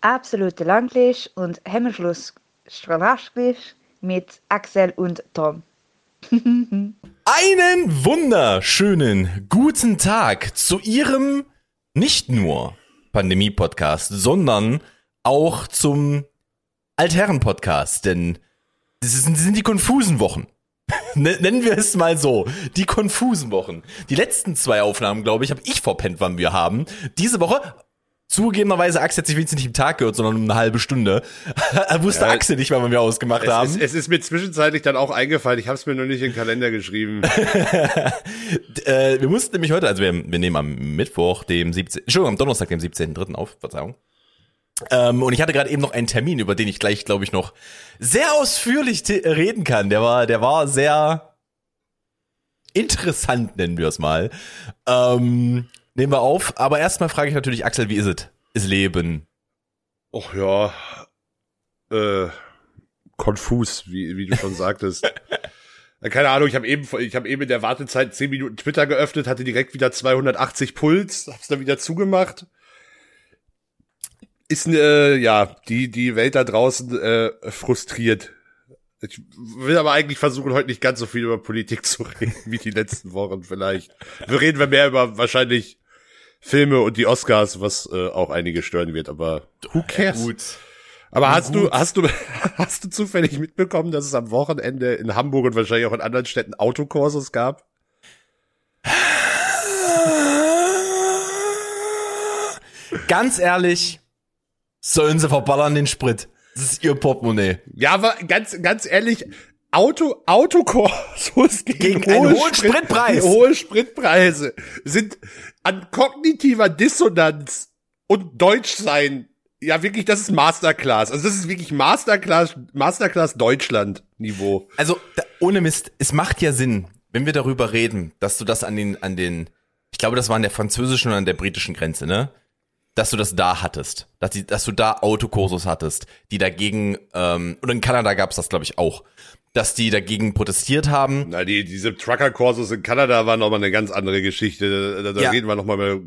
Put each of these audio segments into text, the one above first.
absolute Langlisch und Hemmschluss mit Axel und Tom. Einen wunderschönen guten Tag zu Ihrem nicht nur Pandemie-Podcast, sondern auch zum Altherren-Podcast, denn das sind die konfusen Wochen. Nennen wir es mal so. Die konfusen Wochen. Die letzten zwei Aufnahmen, glaube ich, habe ich verpennt, wann wir haben. Diese Woche Zugegebenerweise, Axel hat sich wenigstens nicht im Tag gehört, sondern um eine halbe Stunde. er wusste ja, Axel nicht, wann wir ausgemacht es haben. Ist, es ist mir zwischenzeitlich dann auch eingefallen. Ich habe es mir noch nicht in den Kalender geschrieben. äh, wir mussten nämlich heute, also wir, wir nehmen am Mittwoch, dem 17. Entschuldigung, am Donnerstag, dem 17.3. auf, Verzeihung. Ähm, und ich hatte gerade eben noch einen Termin, über den ich gleich, glaube ich, noch sehr ausführlich reden kann. Der war, der war sehr interessant, nennen wir es mal. Ähm, Nehmen wir auf. Aber erstmal frage ich natürlich Axel, wie ist es? Ist Leben? Och ja, äh, konfus, wie, wie du schon sagtest. Keine Ahnung, ich habe eben, ich habe eben in der Wartezeit 10 Minuten Twitter geöffnet, hatte direkt wieder 280 Puls, hab's dann wieder zugemacht. Ist äh, ja die die Welt da draußen äh, frustriert. Ich will aber eigentlich versuchen, heute nicht ganz so viel über Politik zu reden wie die letzten Wochen vielleicht. Wir reden wir mehr über wahrscheinlich Filme und die Oscars, was äh, auch einige stören wird, aber who cares? Gut. Aber hast gut. du, hast du, hast du zufällig mitbekommen, dass es am Wochenende in Hamburg und wahrscheinlich auch in anderen Städten Autokursus gab? Ganz ehrlich, sollen sie verballern den Sprit. Das ist ihr Portemonnaie. Ja, aber ganz, ganz ehrlich, Auto, Autokursus gegen, gegen einen hohen Sprit, Spritpreis. Hohe Spritpreise sind an kognitiver Dissonanz und Deutschsein. Ja, wirklich, das ist Masterclass. Also das ist wirklich Masterclass, Masterclass Deutschland Niveau. Also da, ohne Mist, es macht ja Sinn, wenn wir darüber reden, dass du das an den, an den, ich glaube, das war an der französischen und an der britischen Grenze, ne? Dass du das da hattest, dass, die, dass du da Autokursus hattest, die dagegen, ähm, und in Kanada gab's das, glaube ich, auch, dass die dagegen protestiert haben. Na, die, diese Trucker-Kursus in Kanada waren nochmal eine ganz andere Geschichte. Da, da ja. reden wir nochmal,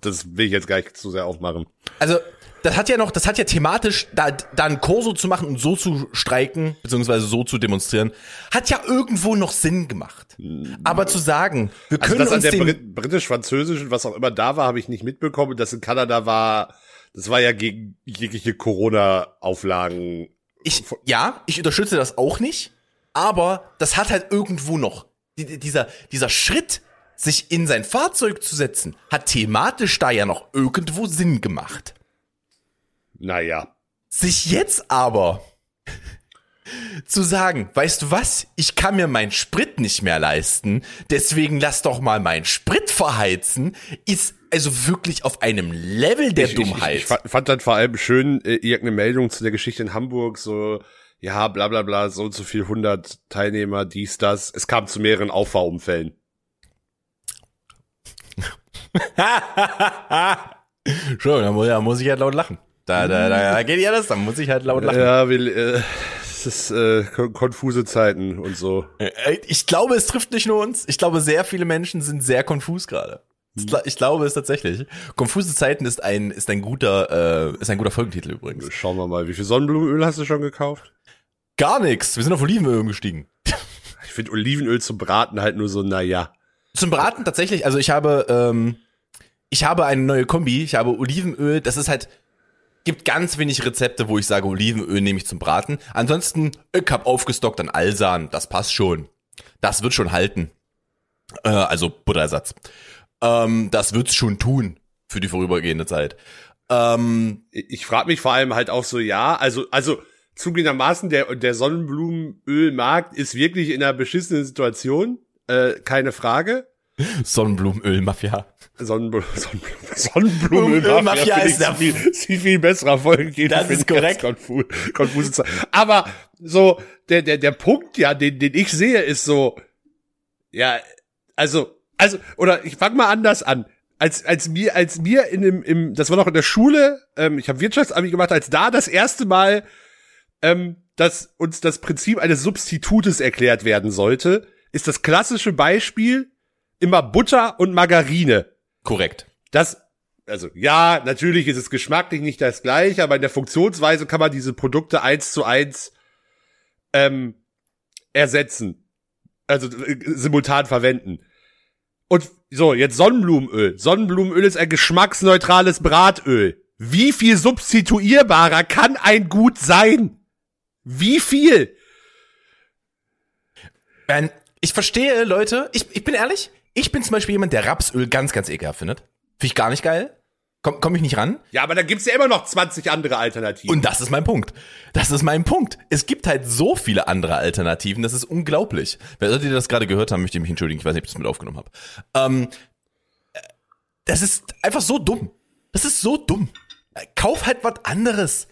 das will ich jetzt gar nicht zu sehr aufmachen. Also, das hat ja noch, das hat ja thematisch, da, da ein Korso zu machen und so zu streiken, beziehungsweise so zu demonstrieren, hat ja irgendwo noch Sinn gemacht. Aber zu sagen, wir also können also das uns an der Brit britisch-französischen, was auch immer da war, habe ich nicht mitbekommen. Das in Kanada war, das war ja gegen jegliche Corona-Auflagen. Ich, ja, ich unterstütze das auch nicht, aber das hat halt irgendwo noch, die, dieser, dieser Schritt, sich in sein Fahrzeug zu setzen, hat thematisch da ja noch irgendwo Sinn gemacht. Naja. Sich jetzt aber zu sagen, weißt du was, ich kann mir meinen Sprit nicht mehr leisten, deswegen lass doch mal meinen Sprit verheizen, ist also wirklich auf einem Level der ich, Dummheit. Ich, ich, fand dann vor allem schön äh, irgendeine Meldung zu der Geschichte in Hamburg, so, ja, bla bla bla, so und so viel 100 Teilnehmer, dies, das. Es kam zu mehreren Auffahrunfällen. Schön, da muss, da muss ich halt laut lachen. Da, da, da, da geht ja das, dann muss ich halt laut lachen. Ja, will, äh, es ist äh, konfuse Zeiten und so. Äh, ich glaube, es trifft nicht nur uns. Ich glaube, sehr viele Menschen sind sehr konfus gerade. Ich glaube es tatsächlich. Konfuse Zeiten ist ein ist ein guter äh, ist ein guter Folgentitel übrigens. Schauen wir mal, wie viel Sonnenblumenöl hast du schon gekauft? Gar nichts. Wir sind auf Olivenöl umgestiegen. Ich finde Olivenöl zum Braten halt nur so, na ja. Zum Braten tatsächlich. Also ich habe ähm, ich habe eine neue Kombi. Ich habe Olivenöl. Das ist halt gibt ganz wenig Rezepte, wo ich sage, Olivenöl nehme ich zum Braten. Ansonsten, ich hab aufgestockt an Alsan, das passt schon. Das wird schon halten. Äh, also Butterersatz. Ähm, das wird's schon tun für die vorübergehende Zeit. Ähm, ich frage mich vor allem halt auch so, ja, also, also zugegebenermaßen, der, der Sonnenblumenölmarkt ist wirklich in einer beschissenen Situation, äh, keine Frage. Sonnenblumenöl-Mafia. Sonnenblumen, Sonnenblumen, Sonnenblumenöl Mafia ist der viel, viel, viel besserer Folge. Das ist korrekt. Konfus, konfuse Aber so, der, der, der Punkt, ja, den, den ich sehe, ist so, ja, also, also, oder ich fang mal anders an. Als, als mir, als mir in dem, im, das war noch in der Schule, ähm, ich habe Wirtschaftsabi gemacht, als da das erste Mal, ähm, dass uns das Prinzip eines Substitutes erklärt werden sollte, ist das klassische Beispiel immer Butter und Margarine. Korrekt. Das also ja, natürlich ist es geschmacklich nicht das gleiche, aber in der Funktionsweise kann man diese Produkte eins zu eins ähm, ersetzen. Also äh, simultan verwenden. Und so, jetzt Sonnenblumenöl. Sonnenblumenöl ist ein geschmacksneutrales Bratöl. Wie viel substituierbarer kann ein Gut sein? Wie viel? Man, ich verstehe, Leute, ich, ich bin ehrlich, ich bin zum Beispiel jemand, der Rapsöl ganz, ganz ekelhaft findet. Finde ich gar nicht geil. Komm, komm ich nicht ran. Ja, aber da gibt's ja immer noch 20 andere Alternativen. Und das ist mein Punkt. Das ist mein Punkt. Es gibt halt so viele andere Alternativen, das ist unglaublich. Wer sollte das gerade gehört haben, möchte ich mich entschuldigen. Ich weiß nicht, ob ich das mit aufgenommen habe. Ähm, das ist einfach so dumm. Das ist so dumm. Kauf halt was anderes.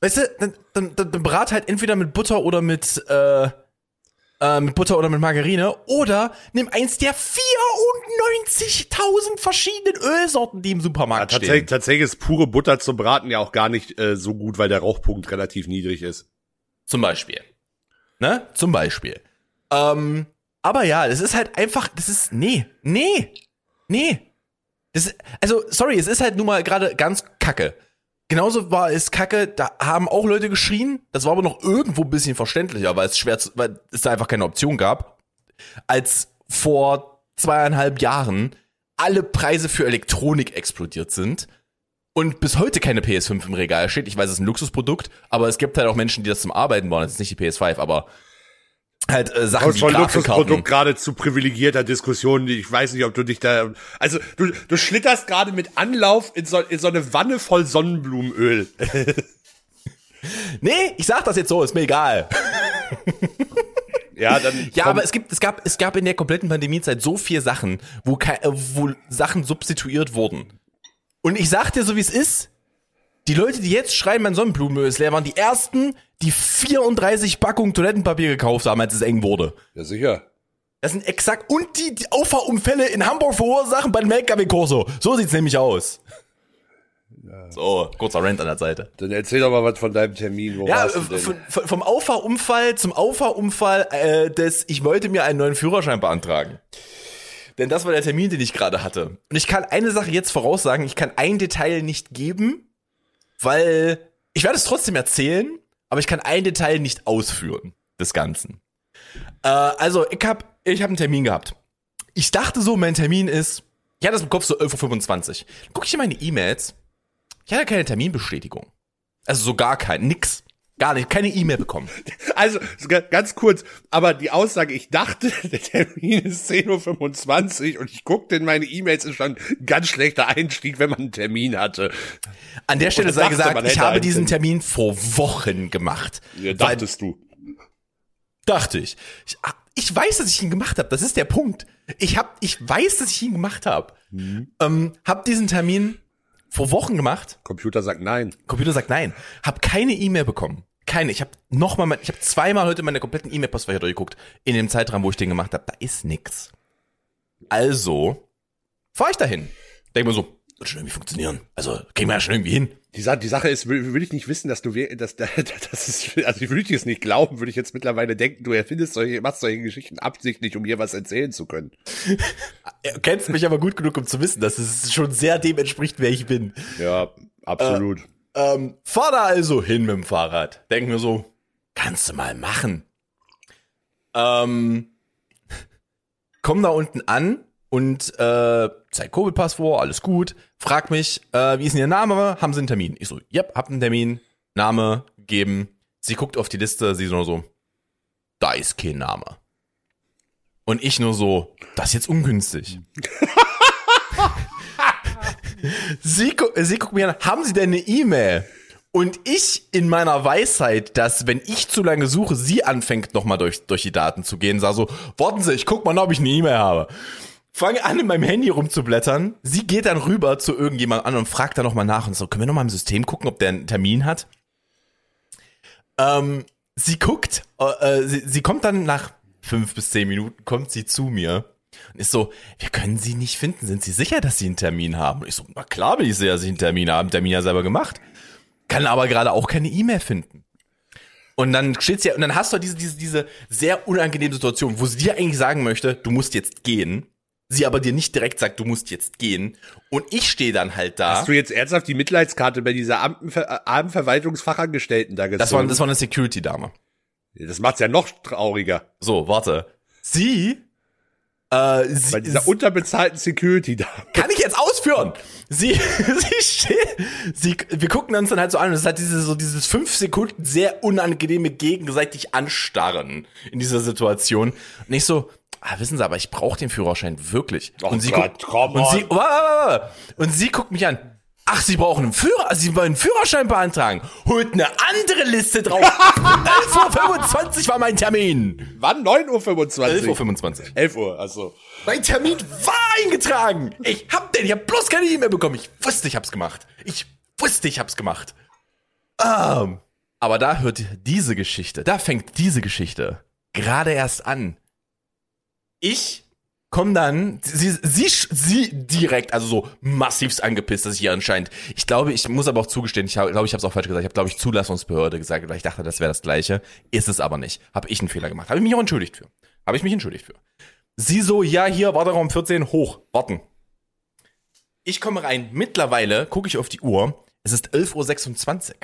Weißt du, dann, dann, dann, dann brat halt entweder mit Butter oder mit, äh, äh, mit Butter oder mit Margarine oder nimm eins der 94.000 verschiedenen Ölsorten, die im ja, Supermarkt tatsächlich, stehen. tatsächlich ist pure Butter zum Braten ja auch gar nicht äh, so gut, weil der Rauchpunkt relativ niedrig ist. Zum Beispiel. Ne? Zum Beispiel. Ähm, aber ja, das ist halt einfach, das ist, nee, nee, nee. Das also, sorry, es ist halt nun mal gerade ganz kacke. Genauso war es kacke, da haben auch Leute geschrien. Das war aber noch irgendwo ein bisschen verständlicher, weil es schwer, zu, weil es da einfach keine Option gab. Als vor zweieinhalb Jahren alle Preise für Elektronik explodiert sind und bis heute keine PS5 im Regal steht. Ich weiß, es ist ein Luxusprodukt, aber es gibt halt auch Menschen, die das zum Arbeiten wollen. Das ist nicht die PS5, aber halt äh, Sachen wie. Luxusprodukt gerade zu privilegierter Diskussion. Ich weiß nicht, ob du dich da. Also du, du schlitterst gerade mit Anlauf in so, in so eine Wanne voll Sonnenblumenöl. Nee, ich sag das jetzt so, ist mir egal. Ja, dann. Ja, aber es gibt, es gab, es gab in der kompletten Pandemiezeit so viele Sachen, wo, wo Sachen substituiert wurden. Und ich sag dir so, wie es ist. Die Leute, die jetzt schreiben, mein Sonnenblumenöl ist leer, waren die ersten, die 34 Packungen Toilettenpapier gekauft haben, als es eng wurde. Ja, sicher. Das sind exakt, und die, die Auffahrunfälle in Hamburg verursachen beim LKW-Korso. So sieht's nämlich aus. So, kurzer Rant an der Seite. Dann erzähl doch mal was von deinem Termin. Wo Ja, äh, von, vom Auffahrunfall zum Auffahrunfall äh, des, ich wollte mir einen neuen Führerschein beantragen. Denn das war der Termin, den ich gerade hatte. Und ich kann eine Sache jetzt voraussagen, ich kann ein Detail nicht geben, weil ich werde es trotzdem erzählen, aber ich kann ein Detail nicht ausführen des Ganzen. Äh, also, ich habe ich hab einen Termin gehabt. Ich dachte so, mein Termin ist, ich hatte das im Kopf so 11.25 Uhr. Guck ich in meine E-Mails, ich hatte keine Terminbestätigung. Also so gar kein, nix. Gar nicht, keine E-Mail bekommen. Also, ganz kurz, aber die Aussage, ich dachte, der Termin ist 10.25 Uhr und ich guckte in meine E-Mails, ist schon ein ganz schlechter Einstieg, wenn man einen Termin hatte. An der Stelle sei gesagt, ich habe diesen Termin. Vor Wochen gemacht. Ja, dachtest du. dachte ich. ich. Ich weiß, dass ich ihn gemacht habe. Das ist der Punkt. Ich hab, ich weiß, dass ich ihn gemacht habe. Ähm, hab diesen Termin vor Wochen gemacht. Computer sagt nein. Computer sagt nein. Hab keine E-Mail bekommen. Keine. Ich habe noch mal, mein- ich habe zweimal heute meine kompletten E-Mail-Postfächer durchgeguckt in dem Zeitraum, wo ich den gemacht habe. Da ist nix. Also fahr ich dahin. Denk mir so, wird schon irgendwie funktionieren. Also kriegen wir ja schon irgendwie hin. Die, Sa die Sache ist, will, will ich nicht wissen, dass du, dass, dass das ist, also ich würde dir es nicht glauben, würde ich jetzt mittlerweile denken, du erfindest solche, machst solche Geschichten absichtlich, um mir was erzählen zu können. Du kennst mich aber gut genug, um zu wissen, dass es schon sehr dem entspricht, wer ich bin. Ja, absolut. Ähm, fahr da also hin mit dem Fahrrad. Denk mir so, kannst du mal machen. Ähm, komm da unten an und äh, zeig Covid-Pass vor, alles gut. Frag mich, äh, wie ist denn Ihr Name? Haben Sie einen Termin? Ich so, yep, hab einen Termin. Name geben. Sie guckt auf die Liste, sie nur so, da ist kein Name. Und ich nur so, das ist jetzt ungünstig. sie, sie guckt mir an, haben Sie denn eine E-Mail? Und ich in meiner Weisheit, dass wenn ich zu lange suche, sie anfängt nochmal durch, durch die Daten zu gehen, sag so, warten Sie, ich guck mal, ob ich eine E-Mail habe. Fange an, in meinem Handy rumzublättern. Sie geht dann rüber zu irgendjemand an und fragt dann nochmal nach und so, können wir nochmal im System gucken, ob der einen Termin hat? Ähm, sie guckt, äh, äh, sie, sie kommt dann nach fünf bis zehn Minuten, kommt sie zu mir und ist so, wir können sie nicht finden. Sind Sie sicher, dass Sie einen Termin haben? Und ich so, na klar bin ich sicher, dass ich einen Termin habe. Einen Termin ja selber gemacht. Kann aber gerade auch keine E-Mail finden. Und dann steht's ja, und dann hast du diese, diese, diese sehr unangenehme Situation, wo sie dir eigentlich sagen möchte, du musst jetzt gehen. sie aber dir nicht direkt sagt, du musst jetzt gehen. Und ich stehe dann halt da. Hast du jetzt ernsthaft die Mitleidskarte bei dieser Amtenver äh, da gezogen? das war, das war eine Security-Dame. das macht's ja noch trauriger. So, warte. Sie, äh, sie, Bei dieser unterbezahlten Security da. kann ich jetzt ausführen? Sie, sie steht, sie, wir gucken uns dann halt so an und es ist halt dieses, so dieses fünf Sekunden sehr unangenehme gegenseitig anstarren in dieser Situation. Und ich so, ah, wissen Sie, aber ich brauche den Führerschein wirklich. Oh und sie Gott, guckt, und sie, und sie guckt mich an. Ach, Sie brauchen einen Führer, Sie wollen einen Führerschein beantragen. Holt eine andere Liste drauf. 11.25 Uhr war mein Termin. Wann? 9.25 Uhr? 11.25 Uhr. 11 Uhr, also. Mein Termin war eingetragen. Ich hab den, ich hab bloß keine E-Mail bekommen. Ich wusste, ich hab's gemacht. Ich wusste, ich hab's gemacht. Ähm, aber da hört diese Geschichte, da fängt diese Geschichte gerade erst an. Ich komm dann, sie, sie, sie direkt, also so massivst angepisst, dass ich hier anscheinend, ich glaube, ich muss aber auch zugestehen, ich glaube, ich habe es auch falsch gesagt, ich habe, glaube ich, Zulassungsbehörde gesagt, weil ich dachte, das wäre das Gleiche. Ist es aber nicht. Habe ich einen Fehler gemacht. Habe ich mich auch entschuldigt für. Habe ich mich entschuldigt für. Sie so, ja, hier, Warteraum 14, hoch, warten. Ich komme rein, mittlerweile gucke ich auf die Uhr, es ist 11.26 Uhr.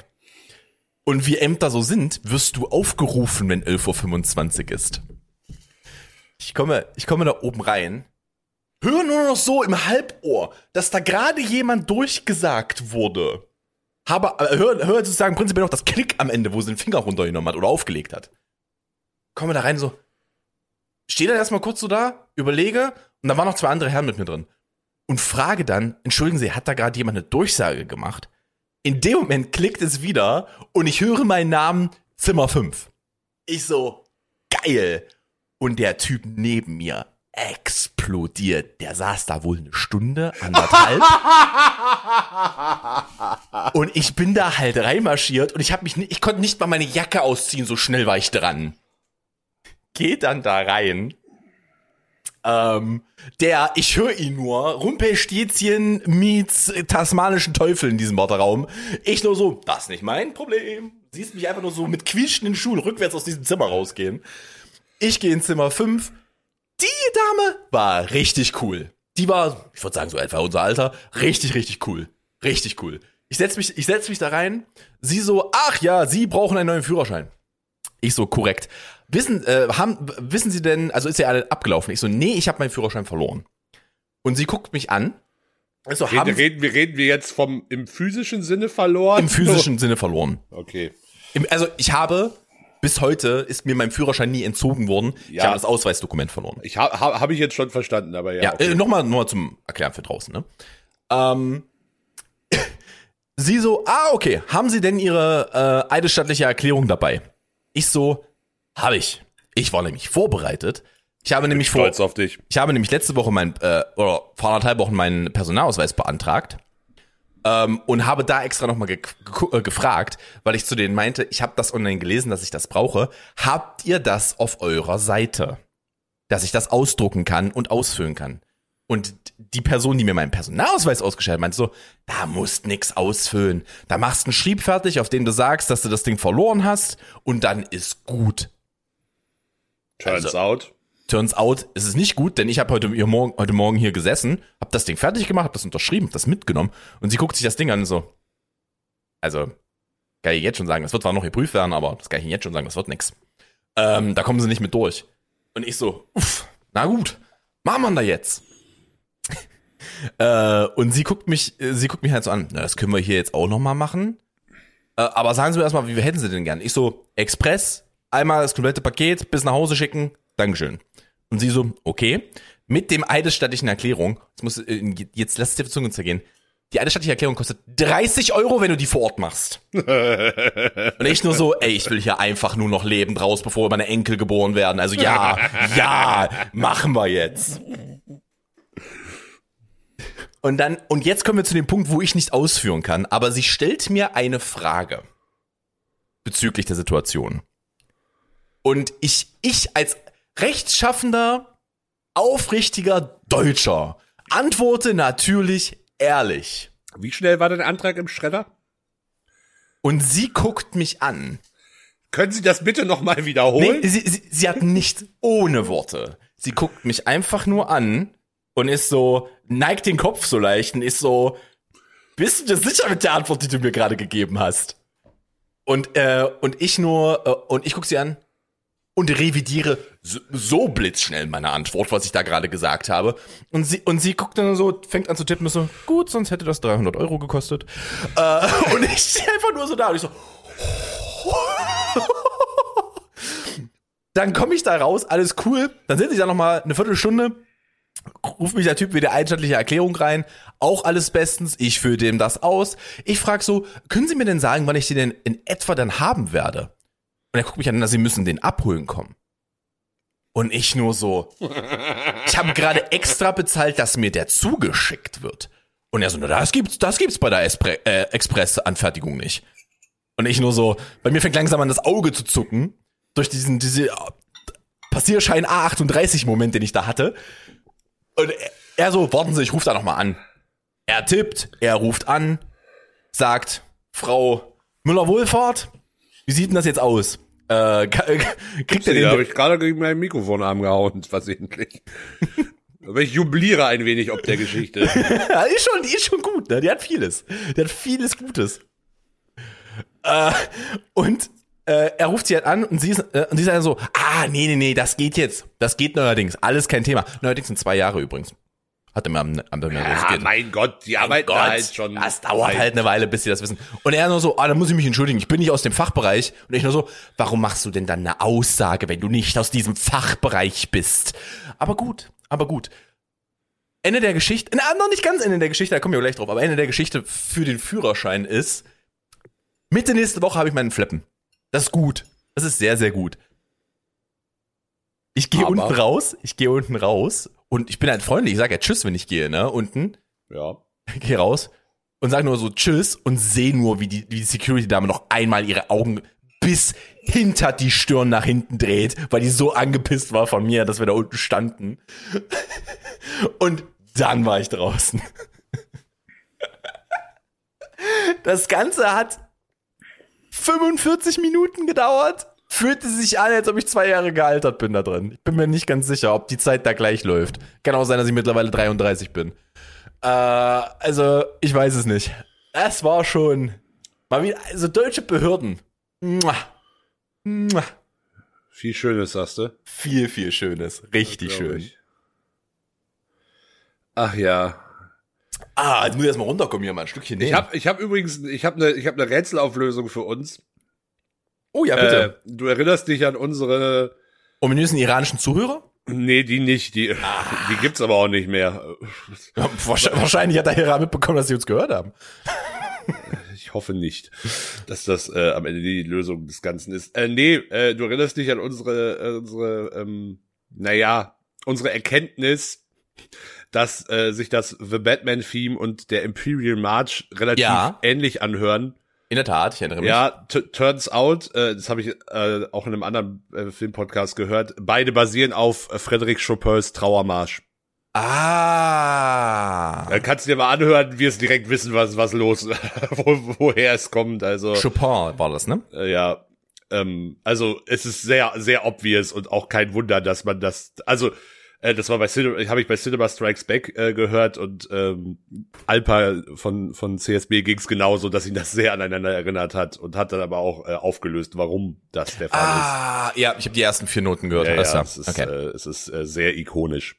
Und wie Ämter so sind, wirst du aufgerufen, wenn 11.25 Uhr ist. Ich komme, ich komme da oben rein, höre nur noch so im Halbohr, dass da gerade jemand durchgesagt wurde. Habe, äh, höre, höre sozusagen prinzipiell noch das Klick am Ende, wo sie den Finger runtergenommen hat oder aufgelegt hat. Komme da rein so, stehe dann erstmal kurz so da, überlege, und da waren noch zwei andere Herren mit mir drin. Und frage dann, entschuldigen Sie, hat da gerade jemand eine Durchsage gemacht? In dem Moment klickt es wieder und ich höre meinen Namen Zimmer 5. Ich so, geil. Und der Typ neben mir explodiert. Der saß da wohl eine Stunde, anderthalb. und ich bin da halt reinmarschiert und ich habe mich ich konnte nicht mal meine Jacke ausziehen, so schnell war ich dran. Geh dann da rein. Ähm, der, ich höre ihn nur, Rumpelstilzchen meets tasmanischen Teufel in diesem Warteraum. Ich nur so, das ist nicht mein Problem. Siehst mich einfach nur so mit quietschenden Schuhen rückwärts aus diesem Zimmer rausgehen. Ich gehe in Zimmer 5. Die Dame war richtig cool. Die war, ich würde sagen, so etwa unser Alter. Richtig, richtig cool. Richtig cool. Ich setz mich, ich setz mich da rein. Sie so, ach ja, Sie brauchen einen neuen Führerschein. Ich so, korrekt. Wissen, äh, haben, wissen Sie denn, also ist ja alle abgelaufen. Ich so, nee, ich habe meinen Führerschein verloren. Und sie guckt mich an. Also, Reden, haben reden, wir, reden wir jetzt vom im physischen Sinne verloren? im physischen Sinne verloren. Okay. Im, also ich habe, bis heute ist mir mein Führerschein nie entzogen worden. Ich Ja. habe das Ausweisdokument verloren. Ich habe hab, hab ich jetzt schon verstanden, aber ja. Ja, okay. äh, nochmal nur zum Erklären für draußen, ne? Ähm, sie so, ah, okay, haben Sie denn Ihre äh, eidesstattliche Erklärung dabei? Ich so, habe ich. Ich war nämlich vorbereitet. Ich habe nämlich vor, Stolz auf dich. ich habe nämlich letzte Woche mein, äh, oder vor anderthalb Wochen meinen Personalausweis beantragt ähm, und habe da extra nochmal ge äh, gefragt, weil ich zu denen meinte, ich habe das online gelesen, dass ich das brauche. Habt ihr das auf eurer Seite? Dass ich das ausdrucken kann und ausfüllen kann. Und die Person, die mir meinen Personalausweis ausgestellt hat, meinte so, da musst nix ausfüllen. Da machst du einen Schrieb fertig, auf dem du sagst, dass du das Ding verloren hast und dann ist gut. Turns Also- out. Turns out, es ist nicht gut, denn ich habe heute, heute Morgen hier gesessen, habe das Ding fertig gemacht, habe das unterschrieben, hab das mitgenommen und sie guckt sich das Ding an und so. Also, kann ich jetzt schon sagen, das wird zwar noch geprüft werden, aber das kann ich Ihnen jetzt schon sagen, das wird nix. Ähm, da kommen sie nicht mit durch. Und ich so, uff, na gut, machen wir da jetzt. äh, und sie guckt mich, äh, sie guckt mich halt so an, na, das können wir hier jetzt auch noch mal machen. Äh, aber sagen Sie mir erstmal, wie hätten Sie denn gern? Ich so, Express, einmal das komplette Paket bis nach Hause schicken, Dankeschön. Und sie so, okay. Mit dem eidesstattlichen Erklärung, jetzt, muss, äh, jetzt lass es dir die Zunge zergehen. Die eidesstattliche Erklärung kostet 30 Euro, wenn du die vor Ort machst. Und ich nur so, ey, ich will hier einfach nur noch lebend raus, bevor meine Enkel geboren werden. Also ja, ja, machen wir jetzt. Und dann, und jetzt kommen wir zu dem Punkt, wo ich nicht ausführen kann, aber sie stellt mir eine Frage bezüglich der Situation. Und ich, ich als rechtschaffender, aufrichtiger Deutscher antworte natürlich ehrlich. Wie schnell war dein Antrag im Schredder? Und sie guckt mich an. Können Sie das bitte nochmal wiederholen? Nee, sie, sie, sie hat nicht ohne Worte. Sie guckt mich einfach nur an und ist so, neigt den Kopf so leicht und ist so, bist du dir sicher mit der Antwort, die du mir gerade gegeben hast? Und, äh, und ich nur, äh, und ich guck sie an und revidiere so, blitzschnell meine Antwort, was ich da gerade gesagt habe. Und sie, und sie guckt dann so, fängt an zu tippen, ist so, gut, sonst hätte das 300 Euro gekostet. Äh, und ich stehe einfach nur so da und ich so, dann komme ich da raus, alles cool. Dann sitze ich da noch mal eine Viertelstunde, ruft mich der Typ wieder einstattliche Erklärung rein, auch alles bestens, ich fülle dem das aus. Ich frage so, können Sie mir denn sagen, wann ich den denn in etwa dann haben werde? Und er guckt mich an, dass Sie müssen den abholen kommen. Und ich nur so, ich habe gerade extra bezahlt, dass mir der zugeschickt wird. Und er so, na, das gibt's, das gibt's bei der Espre äh, Express-Anfertigung nicht. Und ich nur so, bei mir fängt langsam an das Auge zu zucken, durch diesen, diese Passierschein A38-Moment, den ich da hatte. Und er so, warten Sie, ich rufe da noch mal an. Er tippt, er ruft an, sagt, Frau Müller-Wohlfahrt, wie sieht denn das jetzt aus? Äh, kriegt er Da den, habe ich gerade gegen meinen Mikrofonarm gehauen, versehentlich. Aber ich jubiliere ein wenig ob der Geschichte. ist schon, die ist schon gut, ne? Die hat vieles. Die hat vieles Gutes. Äh, und äh, er ruft sie halt an und sie ist, äh, und sie ist dann so, ah, nee, nee, nee, das geht jetzt. Das geht neuerdings. Alles kein Thema. Neuerdings sind zwei Jahre übrigens. Hat er mir am, am, Ja, mein Gott, die arbeiten Gott, da halt schon. das dauert halt eine Weile, bis sie das wissen. Und er nur so, ah, da muss ich mich entschuldigen, ich bin nicht aus dem Fachbereich. Und ich nur so, warum machst du denn dann eine Aussage, wenn du nicht aus diesem Fachbereich bist? Aber gut, aber gut. Ende der Geschichte, na, noch nicht ganz Ende der Geschichte, da kommen wir gleich drauf, aber Ende der Geschichte für den Führerschein ist, Mitte nächste Woche habe ich meinen Flippen. Das ist gut. Das ist sehr, sehr gut. Ich gehe unten raus, ich gehe unten raus und ich bin halt freundlich, ich sage ja Tschüss, wenn ich gehe, ne, unten Ja. geh raus und sag nur so Tschüss und sehe nur, wie die, wie die Security-Dame noch einmal ihre Augen bis hinter die Stirn nach hinten dreht, weil die so angepisst war von mir, dass wir da unten standen. Und dann war ich draußen. Das Ganze hat 45 Minuten gedauert. Fühlte sich an, als ob ich zwei Jahre gealtert bin da drin. Ich bin mir nicht ganz sicher, ob die Zeit da gleich läuft. Kann auch sein, dass ich mittlerweile 33 bin. Äh, also, ich weiß es nicht. Es war schon mal wieder, also deutsche Behörden. Mua. Mua. Viel Schönes, sagst du. Viel, viel Schönes. Richtig schön. ich. Ach ja. Ah, jetzt muss ich erstmal runterkommen hier mal ein Stückchen Ich nehmen. habe ich hab übrigens, ich habe eine ich hab ne Rätselauflösung für uns. Oh ja, Äh, bitte. du erinnerst dich an unsere, Ominösen iranischen Zuhörer? nee, die nicht, die, die gibt's aber auch nicht mehr. Wahrscheinlich hat der Hera mitbekommen, dass sie uns gehört haben. Ich hoffe nicht, dass das äh, am Ende die Lösung des Ganzen ist. Äh, nee, äh, du erinnerst dich an unsere, äh, unsere, ähm, naja, unsere Erkenntnis, dass äh, sich das The Batman-Theme und der Imperial March relativ Ja. ähnlich anhören. In der Tat, ich erinnere mich. Ja, turns out, äh, das habe ich äh, auch in einem anderen äh, Filmpodcast gehört, beide basieren auf äh, Frédéric Chopins Trauermarsch. Ah. Dann kannst du dir mal anhören, wirst direkt wissen, was was los, wo, woher es kommt. Also Chopin war das, ne? äh, ja, ähm, also es ist sehr sehr obvious und auch kein Wunder, dass man das, also äh, das war bei habe ich bei Cinema Strikes Back äh, gehört und ähm, Alpa von von CSB ging's genauso, dass ihn das sehr aneinander erinnert hat und hat dann aber auch äh, aufgelöst, warum das der Fall ist. Ah, ja, ich habe die ersten vier Noten gehört. Ja, ja, es ist, okay. äh, es ist äh, sehr ikonisch.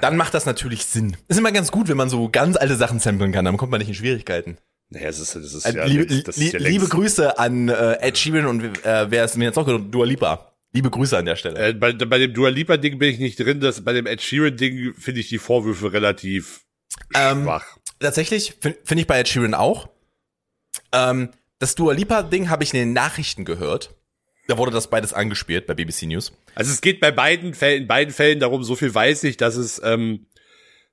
Dann macht das natürlich Sinn. Ist immer ganz gut, wenn man so ganz alte Sachen samplen kann, dann kommt man nicht in Schwierigkeiten. Naja, es ist, es ist Äh, ja liebe, das ist ja liebe Grüße an äh, Ed Sheeran und äh, wer ist mir jetzt auch gehört? Dua Lipa. Liebe Grüße an der Stelle. Äh, bei, bei dem Dua Lipa Ding bin ich nicht drin, das, bei dem Ed Sheeran Ding finde ich die Vorwürfe relativ Ähm, schwach. Tatsächlich finde find ich bei Ed Sheeran auch. Ähm, das Dua Lipa Ding habe ich in den Nachrichten gehört. Da wurde das beides angespielt bei BBC News. Also es geht bei beiden Fällen, in beiden Fällen darum, so viel weiß ich, dass es, ähm,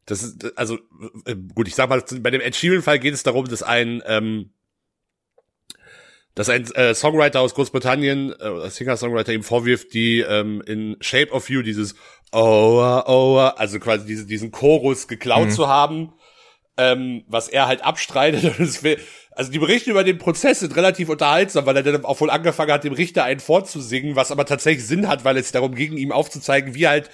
das ist, also äh, gut, ich sag mal, bei dem Ed Sheeran Fall geht es darum, dass ein, ähm, dass ein äh, Songwriter aus Großbritannien, äh, Singer-Songwriter ihm vorwirft, die ähm, in Shape of You dieses Oh, oh, also quasi diese, diesen Chorus geklaut zu haben, ähm, was er halt abstreitet. Also die Berichte über den Prozess sind relativ unterhaltsam, weil er dann auch wohl angefangen hat, dem Richter einen vorzusingen, was aber tatsächlich Sinn hat, weil es darum ging, ihm aufzuzeigen, wie halt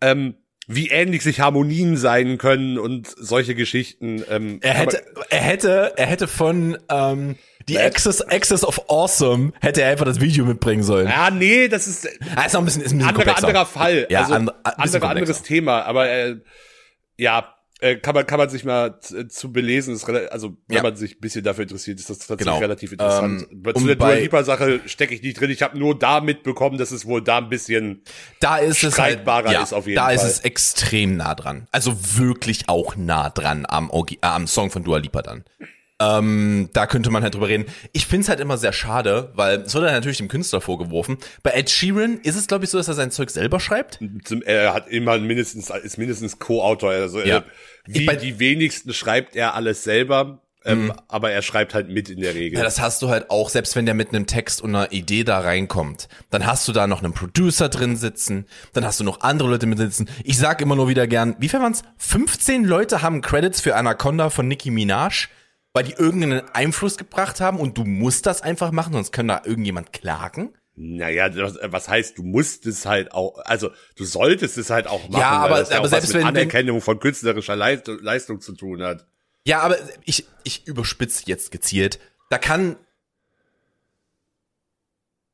ähm, wie ähnlich sich Harmonien sein können und solche Geschichten. Ähm, Er hätte, er hätte, er hätte von ähm, die? Access, Access of Awesome hätte er einfach das Video mitbringen sollen. ja, nee, das ist Ah, ist noch ein bisschen, ist ein bisschen anderer, komplexer. anderer Fall. Ja, also, and- ein bisschen andere, komplexer. anderes Thema. Aber äh, ja, äh, kann man kann man sich mal z- zu belesen. Ist also wenn Ja. man sich ein bisschen dafür interessiert, ist das tatsächlich Genau. relativ interessant. Ähm, Zu um der Dua bei- Lipa Sache stecke ich nicht drin. Ich habe nur da mitbekommen, dass es wohl da ein bisschen da ist es halt, ja, ist auf jeden da ist Fall. es extrem nah dran. Also wirklich auch nah dran am, Orgi- äh, am Song von Dua Lipa dann. Ähm, da könnte man halt drüber reden. Ich find's halt immer sehr schade, weil es wird dann natürlich dem Künstler vorgeworfen. Bei Ed Sheeran ist es, glaube ich, so, dass er sein Zeug selber schreibt. er hat immer mindestens ist mindestens Co-Autor. Also Ja. äh, wie Ich bei- die wenigsten schreibt er alles selber, ähm, aber er schreibt halt mit in der Regel. Ja, das hast du halt auch, selbst wenn der mit einem Text und einer Idee da reinkommt, dann hast du da noch einen Producer drin sitzen, dann hast du noch andere Leute mit sitzen. Ich sag immer nur wieder gern, wie viel waren's? 15 Leute haben Credits für Anaconda von Nicki Minaj, weil die irgendeinen Einfluss gebracht haben und du musst das einfach machen, sonst kann da irgendjemand klagen. Naja, das, was heißt, du musst es halt auch, also du solltest es halt auch machen, Ja, weil aber- das ja aber auch selbst was mit wenn- Anerkennung von künstlerischer Leistung, Leistung zu tun hat. Ja, aber ich, ich überspitze jetzt gezielt. Da kann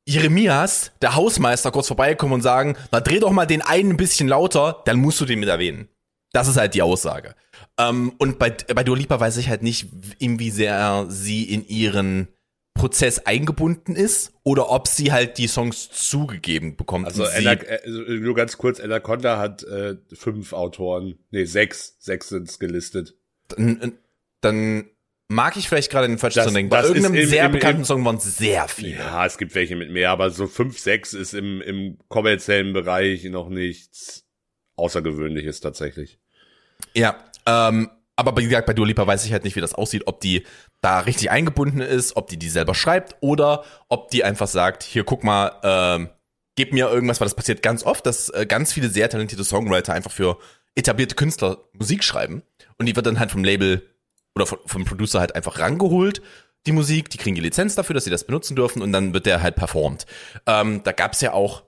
Jeremias, der Hausmeister, kurz vorbeikommen und sagen, na dreh doch mal den einen ein bisschen lauter, dann musst du den mit erwähnen. Das ist halt die Aussage. Ähm, und bei, bei Dua Lipa weiß ich halt nicht, inwiefern sie in ihren Prozess eingebunden ist oder ob sie halt die Songs zugegeben bekommt. Also, Ella, äh, nur ganz kurz, Anaconda hat äh, fünf Autoren, nee, sechs, sechs sind's gelistet. dann, dann mag ich vielleicht gerade den falschen Song denken. Bei irgendeinem im- sehr im- bekannten im- Song waren es sehr viele. Ja, es gibt welche mit mehr, aber so fünf, sechs ist im, im kommerziellen Bereich noch nichts Außergewöhnliches tatsächlich. Ja, ähm, aber wie gesagt, bei Dua Lipa weiß ich halt nicht, wie das aussieht, ob die da richtig eingebunden ist, ob die die selber schreibt oder ob die einfach sagt, hier guck mal, ähm, gib mir irgendwas, weil das passiert ganz oft, dass äh, ganz viele sehr talentierte Songwriter einfach für etablierte Künstler Musik schreiben und die wird dann halt vom Label oder vom, vom Producer halt einfach rangeholt, die Musik, die kriegen die Lizenz dafür, dass sie das benutzen dürfen und dann wird der halt performt. Ähm, da gab's ja auch,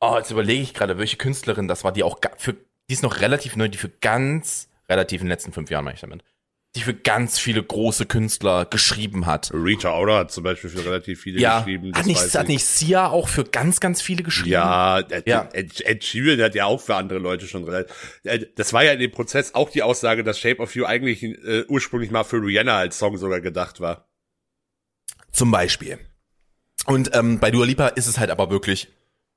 oh, jetzt überlege ich gerade, welche Künstlerin das war, die auch für, die ist noch relativ neu, die für ganz, relativ in den letzten fünf Jahren meine ich damit, die für ganz viele große Künstler geschrieben hat. Rita Ora hat zum Beispiel für relativ viele Ja, geschrieben. hat nicht, hat ich. nicht Sia auch für ganz, ganz viele geschrieben? Ja, Ed, Ja. Ed, Ed Sheeran hat ja auch für andere Leute schon relativ. Das war ja in dem Prozess auch die Aussage, dass Shape of You eigentlich äh, ursprünglich mal für Rihanna als Song sogar gedacht war. Zum Beispiel. Und ähm, bei Dua Lipa ist es halt aber wirklich,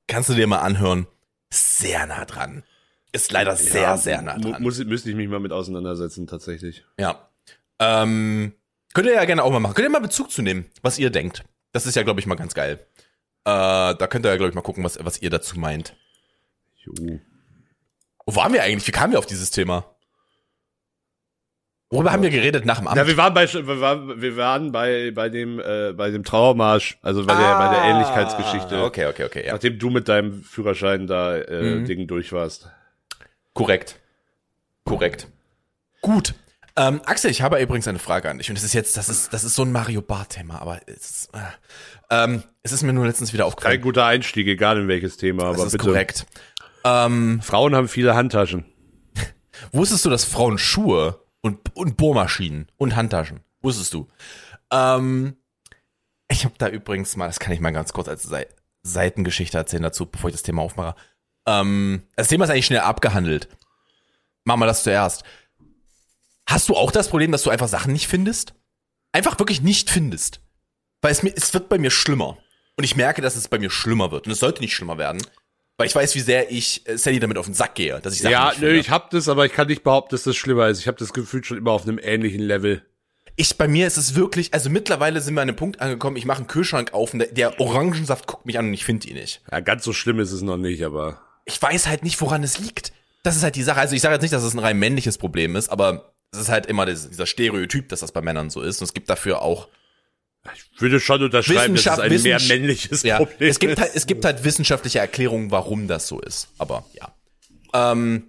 kannst du dir mal anhören, sehr nah dran. Ist leider sehr, Ja, sehr nah dran. Muss, müsste ich mich mal mit auseinandersetzen, tatsächlich. Ja. Ähm, könnt ihr ja gerne auch mal machen. Könnt ihr mal Bezug zu nehmen, was ihr denkt. Das ist ja, glaube ich, mal ganz geil. Äh, da könnt ihr ja, glaube ich, mal gucken, was, was ihr dazu meint. Jo. Wo waren wir eigentlich? Wie kamen wir auf dieses Thema? Worüber haben wir geredet nach dem Amt? Ja, wir waren bei wir waren, wir waren bei bei dem äh, bei dem Trauermarsch, also bei der bei der Ähnlichkeitsgeschichte. Ah, Okay, okay, okay, ja. Nachdem du mit deinem Führerschein da äh, Mhm. Ding durch warst. Korrekt. Korrekt. Gut. Ähm, Axel, ich habe übrigens eine Frage an dich. Und das ist jetzt, das ist, das ist so ein Mario Bart-Thema, aber es ist, äh, ähm, es ist mir nur letztens wieder Kein aufgefallen. guter Einstieg, egal in welches Thema, aber Das ist bitte. korrekt. Ähm, Frauen haben viele Handtaschen. wusstest du, dass Frauen Schuhe und, und Bohrmaschinen und Handtaschen, wusstest du? Ähm, ich habe da übrigens mal, das kann ich mal ganz kurz als Sei Seitengeschichte erzählen dazu, bevor ich das Thema aufmache. Ähm, das Thema ist eigentlich schnell abgehandelt. Machen wir das zuerst. Hast du auch das Problem, dass du einfach Sachen nicht findest? Einfach wirklich nicht findest. Weil es mir, es wird bei mir schlimmer. Und ich merke, dass es bei mir schlimmer wird. Und es sollte nicht schlimmer werden. Weil ich weiß, wie sehr ich äh, Sally damit auf den Sack gehe, dass ich Sachen ja, nicht nö, ich hab das, aber ich kann nicht behaupten, dass das schlimmer ist. Ich habe das Gefühl schon immer auf einem ähnlichen Level. Ich, bei mir ist es wirklich, also mittlerweile sind wir an einem Punkt angekommen, ich mache einen Kühlschrank auf und der, der Orangensaft guckt mich an und ich finde ihn nicht. Ja, ganz so schlimm ist es noch nicht, aber Ich weiß halt nicht, woran es liegt. Das ist halt die Sache. Also ich sage jetzt nicht, dass es ein rein männliches Problem ist, aber es ist halt immer das, dieser Stereotyp, dass das bei Männern so ist. Und es gibt dafür auch, ich würde schon unterschreiben, dass es Wissenschaft- ein mehr Wissenschaft- männliches ja, Problem es gibt ist. halt, es gibt halt wissenschaftliche Erklärungen, warum das so ist. Aber ja. Ähm,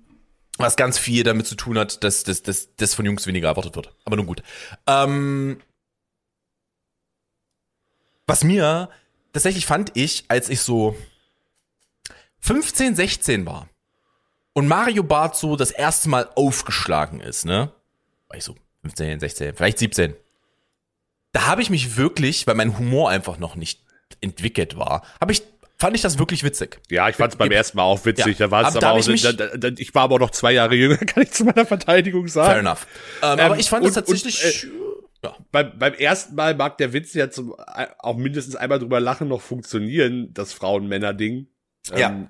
was ganz viel damit zu tun hat, dass das, das, das von Jungs weniger erwartet wird. Aber nun gut. Ähm, was mir tatsächlich fand ich, als ich so 15, 16 war und Mario Barth so das erste Mal aufgeschlagen ist, ne? War ich so 15, 16, vielleicht 17. Da habe ich mich wirklich, weil mein Humor einfach noch nicht entwickelt war, habe ich fand ich das wirklich witzig. Ja, ich fand es beim ersten Mal auch witzig. Ja. Da war es Aber aber auch, ich da, da, ich war aber auch noch zwei Jahre jünger, kann ich zu meiner Verteidigung sagen. Fair enough. Ähm, aber ich fand das tatsächlich. und, äh, ja. beim, beim ersten Mal mag der Witz ja zum, äh, auch mindestens einmal drüber lachen noch funktionieren, das Frauen-Männer-Ding. Ja.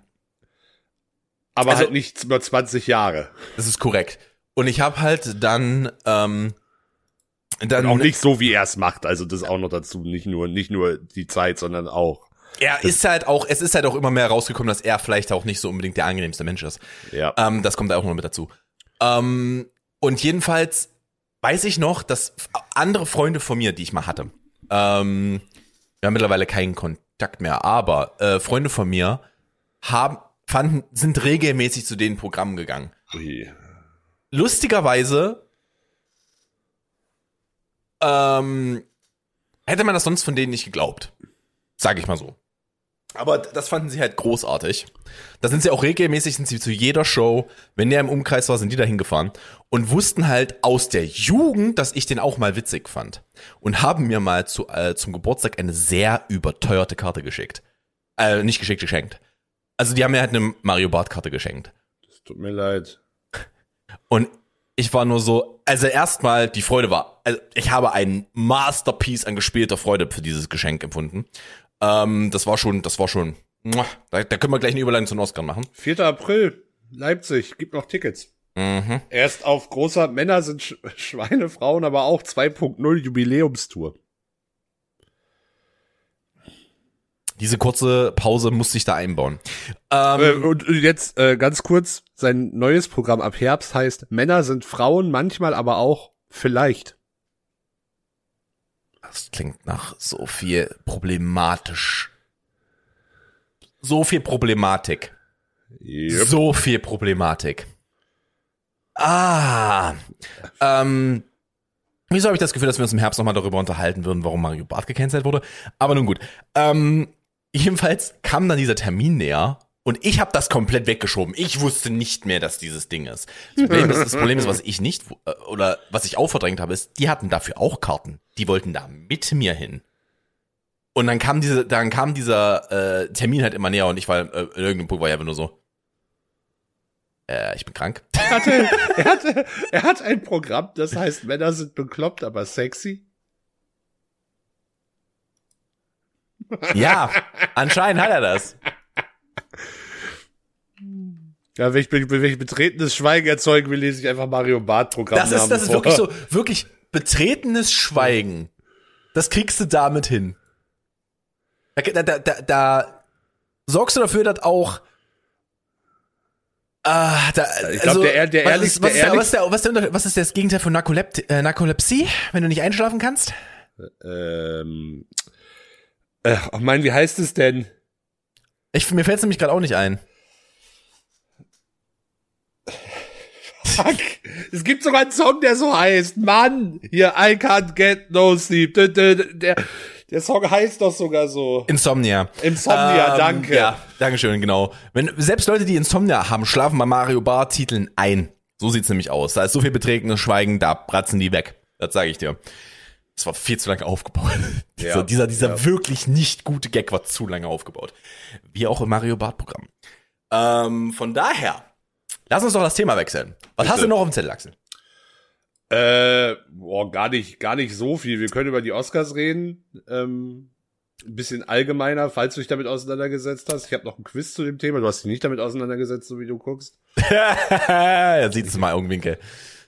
aber Also- halt nicht über 20 Jahre. Das ist korrekt. Und ich habe halt dann, ähm, dann Und auch nicht so, wie er es macht. Also das auch noch dazu. Nicht nur, nicht nur die Zeit, sondern auch. Er ist halt auch, es ist halt auch immer mehr rausgekommen, dass er vielleicht auch nicht so unbedingt der angenehmste Mensch ist. Ja. Ähm, das kommt auch noch mit dazu. Ähm, und jedenfalls weiß ich noch, dass andere Freunde von mir, die ich mal hatte, ähm, wir haben mittlerweile keinen Kontakt mehr, aber äh, Freunde von mir haben, fanden, sind regelmäßig zu den Programmen gegangen. Ui. Lustigerweise ähm, hätte man das sonst von denen nicht geglaubt. Sag ich mal so. Aber das fanden sie halt großartig. Da sind sie auch regelmäßig, sind sie zu jeder Show, wenn der im Umkreis war, sind die da hingefahren und wussten halt aus der Jugend, dass ich den auch mal witzig fand. Und haben mir mal zu, äh, zum Geburtstag eine sehr überteuerte Karte geschickt. Äh, nicht geschickt, geschenkt. Also die haben mir halt eine Mario Bart Karte geschenkt. Es tut mir leid. Und ich war nur so, also erstmal, die Freude war, also ich habe ein Masterpiece an gespielter Freude für dieses Geschenk empfunden. Ähm, das war schon, das war schon, da, da können wir gleich eine Überleitung zu den Oscar machen. 4. April, Leipzig, gibt noch Tickets. Mhm. Erst auf großer Männer sind Sch Schweine, Frauen, aber auch 2.0 Jubiläumstour. Diese kurze Pause musste ich da einbauen. Ähm, Äh, und jetzt äh, ganz kurz, sein neues Programm ab Herbst heißt Männer sind Frauen, manchmal aber auch vielleicht. das klingt nach so viel problematisch. So viel Problematik. Yep. So viel Problematik. Ah. Ähm, wieso habe ich das Gefühl, dass wir uns im Herbst nochmal darüber unterhalten würden, warum Mario Barth gecancelt wurde? Aber nun gut. Ähm, jedenfalls kam dann dieser Termin näher und ich habe das komplett weggeschoben. Ich wusste nicht mehr, dass dieses Ding ist. Das Problem ist, das Problem ist was ich nicht, äh, oder was ich auch verdrängt habe, ist, die hatten dafür auch Karten. Die wollten da mit mir hin. Und dann kam diese, dann kam dieser äh, Termin halt immer näher und ich war äh, in irgendeinem Punkt war ich einfach nur so, äh, ich bin krank. Er, hatte, er, hatte, er hat ein Programm, das heißt Männer sind bekloppt, aber sexy. Ja, anscheinend hat er das. Ja, wenn ich, wenn ich betretenes Schweigen erzeugen will, lese ich einfach Mario Bart Programm. Das ist, das ist wirklich so, wirklich betretenes Schweigen. Das kriegst du damit hin. Da, da, da, da sorgst du dafür, dass auch Ah, da, Ich glaub, der- der was ehrlichste- ist, was, ist der der, was, ist der, was, ist der, was ist das Gegenteil von Narkolep äh, Narkolepsie, wenn du nicht einschlafen kannst? Ähm, äh, oh mein, wie heißt es denn? Ich, mir fällt es nämlich gerade auch nicht ein. Fuck. Es gibt sogar einen Song, der so heißt. Mann, hier, I can't get no sleep. Der, der, der, Song heißt doch sogar so. Insomnia. Insomnia, Ähm, danke. Ja, Dankeschön, genau. Wenn, selbst Leute, die Insomnia haben, schlafen bei Mario Bart Titeln ein. So sieht's nämlich aus. Da ist so viel betretenes Schweigen, da bratzen die weg. Das sage ich dir. Das war viel zu lange aufgebaut. dieser, Ja, dieser, dieser ja. wirklich nicht gute Gag war zu lange aufgebaut. Wie auch im Mario Bart Programm. Ähm, von daher, lass uns doch das Thema wechseln. Was Bitte. hast du noch auf dem Zettel, Axel? Äh, boah, gar nicht, gar nicht so viel. Wir können über die Oscars reden. Ähm, ein bisschen allgemeiner, falls du dich damit auseinandergesetzt hast. Ich habe noch ein Quiz zu dem Thema. Du hast dich nicht damit auseinandergesetzt, so wie du guckst. ja, sieht es mal Augenwinkel.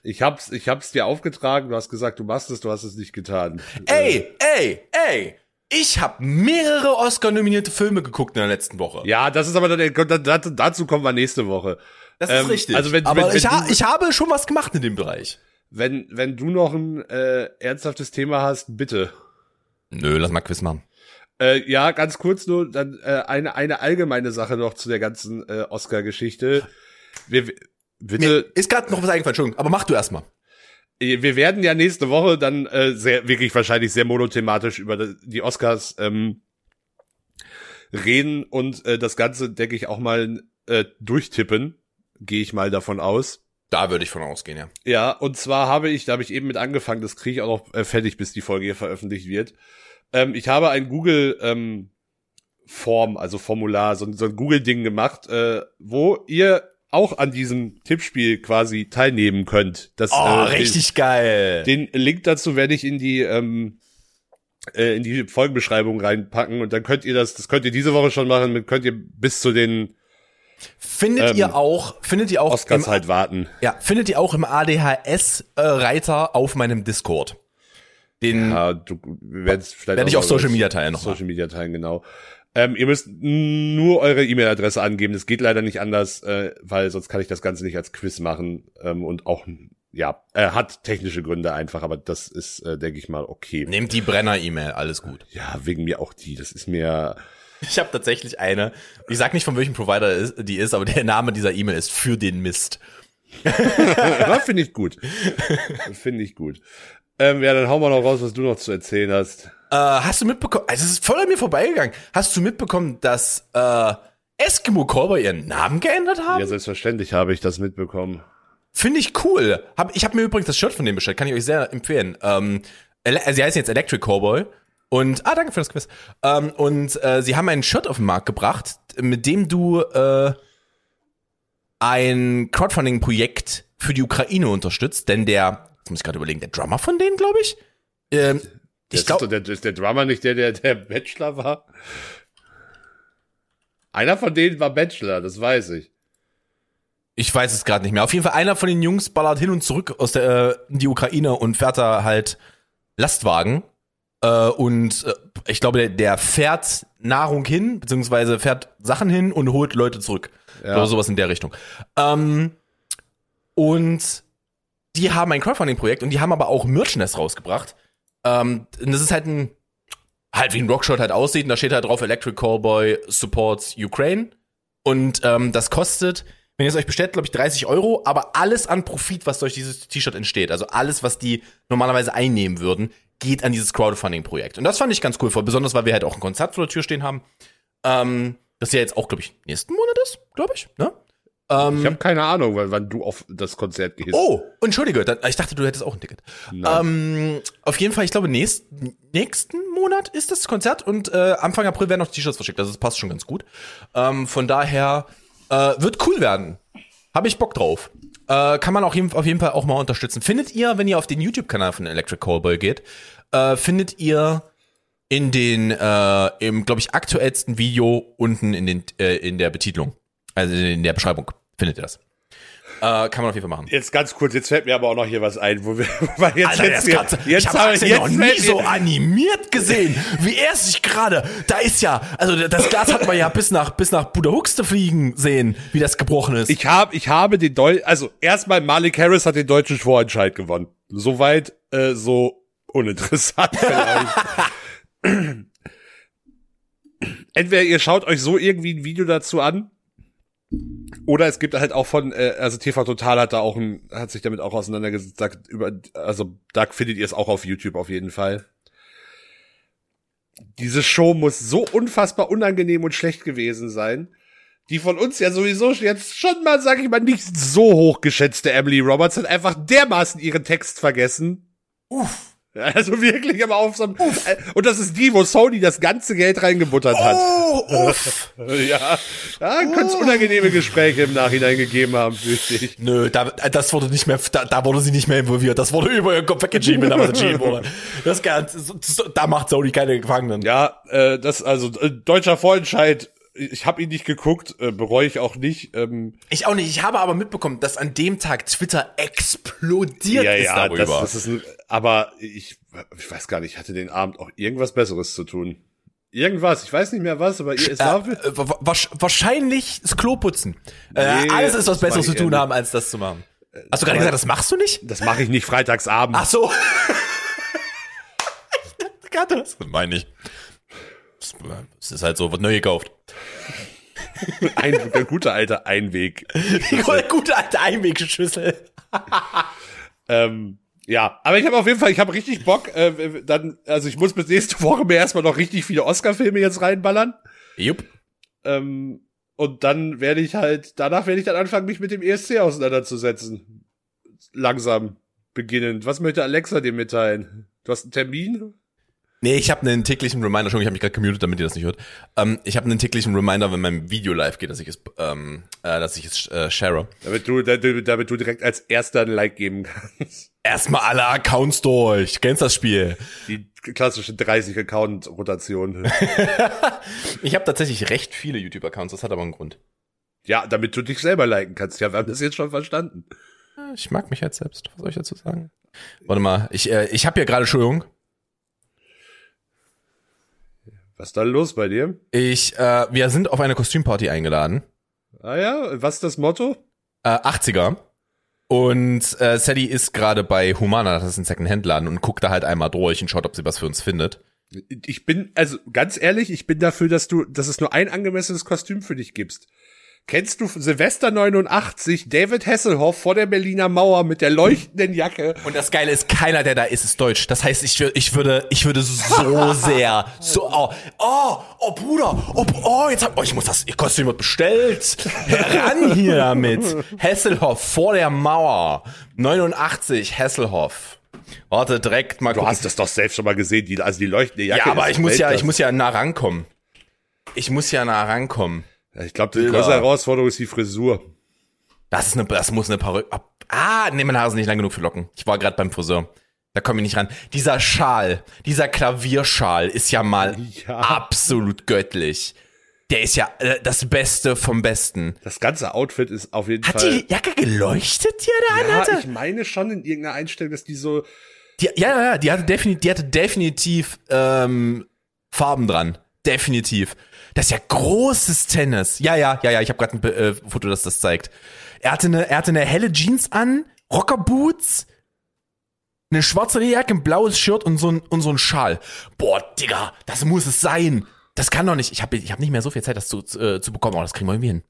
Ich hab's, ich hab's dir aufgetragen. Du hast gesagt, du machst es, du hast es nicht getan. Äh, Ey, ey, ey! Ich habe mehrere Oscar-nominierte Filme geguckt in der letzten Woche. Ja, das ist aber dann, dazu, dazu kommen wir nächste Woche. Das ist Ähm, richtig. also wenn- Aber wenn- wenn ich, ha ich habe schon was gemacht in dem Bereich. Wenn, wenn du noch ein äh, ernsthaftes Thema hast, bitte. Nö, lass mal Quiz machen. Äh, ja, ganz kurz nur, dann äh, eine, eine allgemeine Sache noch zu der ganzen äh, Oscar-Geschichte. Wir, Mir bitte, ist gerade noch was eingefallen, Entschuldigung, aber mach du erst mal. wir werden ja nächste Woche dann äh, sehr, wirklich wahrscheinlich sehr monothematisch über die- die Oscars ähm, reden und äh, das Ganze, denke ich, auch mal äh, durchtippen. gehe ich mal davon aus. Da würde ich von ausgehen, ja. Ja, und zwar habe ich, da habe ich eben mit angefangen, das kriege ich auch noch äh, fertig, bis die Folge hier veröffentlicht wird. Ähm, ich habe ein Google ähm, Form, also Formular, so, so ein Google-Ding gemacht, äh, wo ihr auch an diesem Tippspiel quasi teilnehmen könnt. Das, Oh, äh, richtig geil. Den, den Link dazu werde ich in die ähm, äh, in die Folgenbeschreibung reinpacken und dann könnt ihr das, das könnt ihr diese Woche schon machen, dann könnt ihr bis zu den findet ähm, ihr auch, findet ihr auch Oscars im, halt warten. ja, findet ihr auch im ADHS-Reiter auf meinem Discord. Den Ja, du werdest vielleicht werde ich auch auf Social Media teilen noch. Social Media teilen, genau. Ähm, ihr müsst nur eure E-Mail-Adresse angeben. Das geht leider nicht anders, äh, weil sonst kann ich das Ganze nicht als Quiz machen. Ähm, und auch, ja, äh, hat technische Gründe einfach, aber das ist, äh, denke ich mal, okay. Nehmt die Brenner-E-Mail, alles gut. Ja, wegen mir auch die. Das ist mir. Ich habe tatsächlich eine. Ich sag nicht von welchem Provider die ist, aber der Name dieser E-Mail ist für den Mist. ja, finde ich gut. finde ich gut. Ähm, ja, dann hauen wir noch raus, was du noch zu erzählen hast. Äh, hast du mitbekommen? Also es ist voll an mir vorbeigegangen. Hast du mitbekommen, dass äh, Eskimo Callboy ihren Namen geändert haben? Ja, selbstverständlich habe ich das mitbekommen. Finde ich cool. Hab, ich habe mir übrigens das Shirt von dem bestellt, kann ich euch sehr empfehlen. Ähm, also sie heißen jetzt Electric Cowboy. Und, ah, danke für das Quiz. Ähm, und äh, sie haben ein Shirt auf den Markt gebracht, mit dem du äh, ein Crowdfunding-Projekt für die Ukraine unterstützt, denn der, jetzt muss ich gerade überlegen, der Drummer von denen, glaube ich. Ähm, Ich glaube, der, ist der Drummer nicht der, der der Bachelor war? Einer von denen war Bachelor, das weiß ich. ich weiß es gerade nicht mehr. Auf jeden Fall einer von den Jungs ballert hin und zurück aus der äh, in die Ukraine und fährt da halt Lastwagen. Äh, und äh, ich glaube, der, der fährt Nahrung hin, beziehungsweise fährt Sachen hin und holt Leute zurück. Ja. Oder sowas in der Richtung. Ähm, und die haben ein Crowdfunding-Projekt und die haben aber auch Merchandise rausgebracht. Ähm, und das ist halt ein, halt wie ein Rockshot halt aussieht. Und da steht halt drauf, Electric Callboy supports Ukraine. Und ähm, das kostet, wenn ihr es euch bestellt, glaube ich, 30 Euro, aber alles an Profit, was durch dieses T-Shirt entsteht, also alles, was die normalerweise einnehmen würden, geht an dieses Crowdfunding-Projekt. Und das fand ich ganz cool, vor- besonders weil wir halt auch ein Konzert vor der Tür stehen haben. Ähm, das ja jetzt auch, glaube ich, nächsten Monat ist, glaube ich. Ne? Ähm, Ich habe keine Ahnung, wann, wann du auf das Konzert gehst. Oh, entschuldige, dann, ich dachte, du hättest auch ein Ticket. Ähm, auf jeden Fall, ich glaube, nächst, nächsten Monat ist das Konzert und äh, Anfang April werden noch T-Shirts verschickt. Also das passt schon ganz gut. Ähm, von daher äh, wird cool werden. Habe ich Bock drauf. Äh, kann man auch auf jeden Fall auch mal unterstützen. Findet ihr, wenn ihr auf den YouTube-Kanal von Electric Callboy geht, äh, findet ihr in den, äh, im, glaube ich, aktuellsten Video unten in den, äh, in der Betitelung, also in der Beschreibung, findet ihr das. Äh, kann man auf jeden Fall machen. Jetzt ganz kurz, jetzt fällt mir aber auch noch hier was ein, wo wir, weil jetzt, Alter, jetzt, jetzt, jetzt, ich habe Axel jetzt noch nie so animiert gesehen, wie er sich gerade, da ist ja, also das Glas hat man ja bis nach, bis nach Budahuxte fliegen sehen, wie das gebrochen ist. Ich habe, ich habe den Deu also erstmal Malik Harris hat den deutschen Vorentscheid gewonnen. Soweit, äh, so uninteressant vielleicht. Entweder ihr schaut euch so irgendwie ein Video dazu an, oder es gibt halt auch von, äh, also TV Total hat da auch ein, hat sich damit auch auseinandergesetzt, sagt über, also da findet ihr es auch auf YouTube auf jeden Fall. Diese Show muss so unfassbar unangenehm und schlecht gewesen sein. Die von uns ja sowieso jetzt schon mal, sag ich mal, nicht so hoch geschätzte Emily Roberts hat einfach dermaßen ihren Text vergessen. Uff. Also wirklich, aber auf so einem, äh, und das ist die, wo Sony das ganze Geld reingebuttert hat. oh, uff. Ja, da könnte es unangenehme Gespräche im Nachhinein gegeben haben, fürchte ich. Nö, da, das wurde nicht mehr, da, da wurde sie nicht mehr involviert. Das wurde über ihren Kopf weggeschieben, wenn da was entschieden wurde. Das ganz, so- so- da macht Sony keine Gefangenen. Ja, äh, das, also, äh, deutscher Vorentscheid, ich habe ihn nicht geguckt, äh, bereue ich auch nicht. Ähm, Ich auch nicht. Ich habe aber mitbekommen, dass an dem Tag Twitter explodiert ist darüber. das, das ist ein, aber ich, ich weiß gar nicht, ich hatte den Abend auch irgendwas Besseres zu tun. Irgendwas, ich weiß nicht mehr was, aber es war, Äh, äh, wa- wa- wahrscheinlich das Klo putzen. Äh, Nee, alles ist was Besseres zu tun haben, als das zu machen. Hast du gerade gesagt, das machst du nicht? das mache ich nicht freitagsabend. Ach so. ich dachte gerade, das meine ich. Es ist halt so, wird neu gekauft. Ein, der gute alte Einweg. Die gute alte Einwegschüssel. Ähm, ja, aber ich habe auf jeden Fall, ich habe richtig Bock. Äh, dann, also ich muss bis nächste Woche mir erstmal noch richtig viele Oscar-Filme jetzt reinballern. Jupp. Ähm, Und dann werde ich halt, danach werde ich dann anfangen, mich mit dem ESC auseinanderzusetzen. Langsam beginnend. Was möchte Alexa dir mitteilen? Du hast einen Termin? Nee, ich habe einen täglichen Reminder, schon, ich habe mich gerade gemutet, damit ihr das nicht hört. Ähm, ich habe einen täglichen Reminder, wenn mein Video live geht, dass ich es, ähm, äh, dass ich es äh, share. Damit du, damit, du direkt als erster ein Like geben kannst. Erstmal alle Accounts durch. Kennst das Spiel? Die klassische 30 Account-Rotation. ich habe tatsächlich recht viele YouTube-Accounts, das hat aber einen Grund. Ja, damit du dich selber liken kannst. Ja, wir haben das jetzt schon verstanden. Ich mag mich halt selbst. Was soll ich dazu sagen? Warte mal, ich, äh, ich habe hier gerade, Entschuldigung, Was ist da los bei dir? Ich, äh, wir sind auf eine Kostümparty eingeladen. Ah ja, was ist das Motto? Äh, 80er. Und äh, Sally ist gerade bei Humana, das ist ein Second-Hand-Laden, und guckt da halt einmal durch und schaut, ob sie was für uns findet. Ich bin, also ganz ehrlich, ich bin dafür, dass du, dass es nur ein angemessenes Kostüm für dich gibst. Kennst du Silvester 89, David Hasselhoff vor der Berliner Mauer mit der leuchtenden Jacke? Und das Geile ist, keiner, der da ist, ist deutsch. Das heißt, ich, ich würde, ich würde so sehr, so, oh, oh, oh Bruder, oh, oh, jetzt hab, oh, ich muss das, ihr Kostüm wird bestellt. Heran hier damit. Hasselhoff vor der Mauer. 89, Hasselhoff. Warte, direkt mal. Du gucken. hast das doch selbst schon mal gesehen, die, also die leuchtende Jacke. Ja, aber ich muss ja, ich muss ja nah rankommen. Ich muss ja nah rankommen. Ich glaube, die größte Herausforderung ist die Frisur. Das ist eine, das muss eine Perücke. Ah, nee, meine Haare sind nicht lang genug für Locken. Ich war gerade beim Friseur. Da komme ich nicht ran. Dieser Schal, dieser Klavierschal ist ja mal ja. absolut göttlich. Der ist ja äh, das Beste vom Besten. Das ganze Outfit ist auf jeden Hat Fall. Hat die Jacke geleuchtet, die er da ja, hatte? Ich meine schon in irgendeiner Einstellung, dass die so. Die, ja, ja, ja, die hatte definitiv, die hatte definitiv ähm, Farben dran. Definitiv. Das ist ja großes Tennis. Ja, ja, ja, ja, ich habe gerade ein äh, Foto, das das zeigt. Er hatte eine, er hatte eine helle Jeans an, Rockerboots, eine schwarze Jacke, ein blaues Shirt und so ein, und so ein Schal. Boah, Digga, das muss es sein. Das kann doch nicht. Ich habe ich hab nicht mehr so viel Zeit, das zu, äh, zu bekommen, aber das kriegen wir irgendwie hin.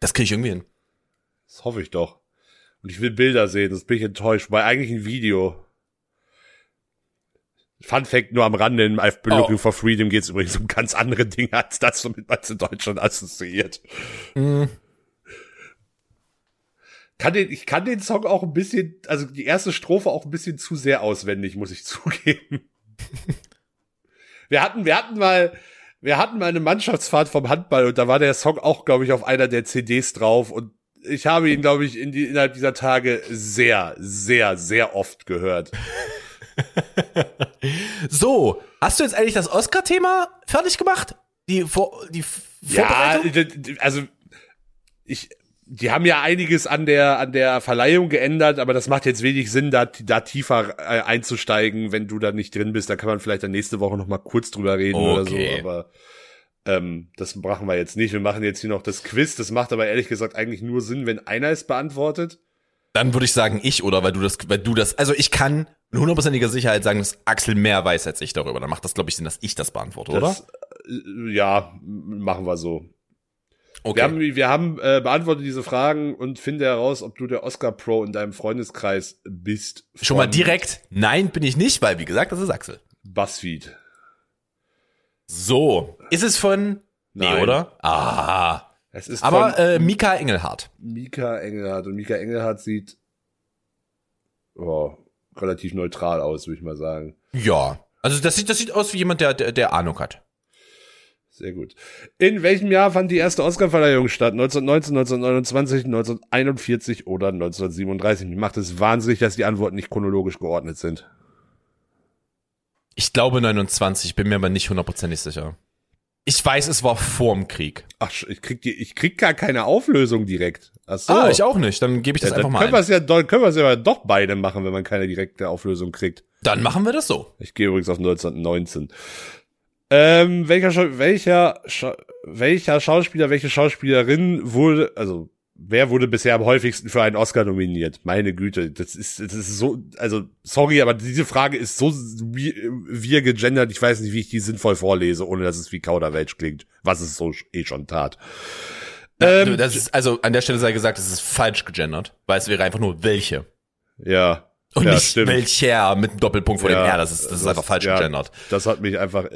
Das kriege ich irgendwie hin. Das hoffe ich doch. Und ich will Bilder sehen, das bin ich enttäuscht, weil eigentlich ein Video. Fun Fact nur am Rande, in I've been oh. looking for freedom geht es übrigens um ganz andere Dinge als das, womit man es in Deutschland assoziiert. Mm. Kann den, ich kann den Song auch ein bisschen, also die erste Strophe auch ein bisschen zu sehr auswendig, muss ich zugeben. wir hatten, wir hatten mal, wir hatten mal eine Mannschaftsfahrt vom Handball und da war der Song auch, glaube ich, auf einer der CDs drauf und ich habe ihn, glaube ich, in die, innerhalb dieser Tage sehr, sehr, sehr oft gehört. so, hast du jetzt eigentlich das Oscar-Thema fertig gemacht? Die, Vor die Vorbereitung? Ja, also ich, die haben ja einiges an der an der Verleihung geändert, aber das macht jetzt wenig Sinn, da, da tiefer äh, einzusteigen, wenn du da nicht drin bist. Da kann man vielleicht dann nächste Woche noch mal kurz drüber reden okay. oder so. Aber ähm, das machen wir jetzt nicht. Wir machen jetzt hier noch das Quiz. Das macht aber ehrlich gesagt eigentlich nur Sinn, wenn einer es beantwortet. Dann würde ich sagen ich, oder weil du das, weil du das, also ich kann mit hundertprozentiger Sicherheit sagen, dass Axel mehr weiß als ich darüber. Dann macht das, glaube ich, Sinn, dass ich das beantworte, das, oder? Äh, ja, machen wir so. Okay. Wir haben, wir haben äh, beantwortet diese Fragen und finde heraus, ob du der Oscar Pro in deinem Freundeskreis bist. Schon mal direkt, nein, bin ich nicht, weil wie gesagt, das ist Axel. Buzzfeed. So, ist es von Nein. Nee, oder? Ah. Es ist Aber äh, Mika Engelhardt. Mika Engelhardt. Und Mika Engelhardt sieht oh, relativ neutral aus, würde ich mal sagen. Ja. Also das sieht, das sieht aus wie jemand, der, der, der Ahnung hat. Sehr gut. In welchem Jahr fand die erste Oscarverleihung statt? 1919, 1929, 1941 oder 1937? Mir macht es wahnsinnig, dass die Antworten nicht chronologisch geordnet sind. Ich glaube 29, bin mir aber nicht hundertprozentig sicher. Ich weiß, es war vorm Krieg. Ach, ich krieg, die, ich krieg gar keine Auflösung direkt. Ach so. Ah, ich auch nicht. Dann gebe ich das ja, einfach mal können ein. Ja, dann können wir es ja doch beide machen, wenn man keine direkte Auflösung kriegt. Dann machen wir das so. Ich gehe übrigens auf 1919. Ähm, welcher, welcher, welcher Schauspieler, welche Schauspielerin wurde, also wer wurde bisher am häufigsten für einen Oscar nominiert? Meine Güte, das ist, das ist so, also sorry, aber diese Frage ist so wir gegendert, ich weiß nicht, wie ich die sinnvoll vorlese, ohne dass es wie Kauderwelsch klingt, was es so eh schon tat. Ja, ähm, das ist, also an der Stelle sei gesagt, es ist falsch gegendert, weil es wäre einfach nur welche. Ja. Und Ja, nicht stimmt. welcher mit einem Doppelpunkt vor dem R. Das ist, das ist einfach falsch ja, gegendert. Das hat mich einfach.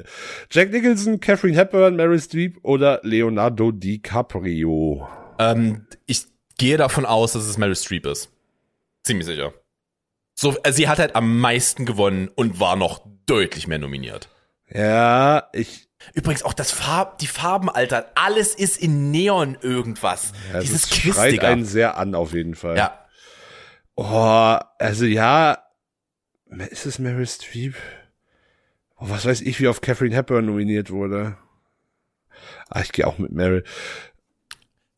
Jack Nicholson, Catherine Hepburn, Meryl Streep oder Leonardo DiCaprio. Ähm, ich gehe davon aus, dass es Meryl Streep ist. Ziemlich sicher. So, äh, sie hat halt am meisten gewonnen und war noch deutlich mehr nominiert. Ja, ich. Übrigens auch das Farb, die Farben, Alter, alles ist in Neon irgendwas. Ja, Dieses das schreit Quistiger. einen sehr an, auf jeden Fall. Ja, Oh, also ja. Ist es Meryl Streep? Oh, was weiß ich, wie oft Catherine Hepburn nominiert wurde. Ah, ich gehe auch mit Meryl.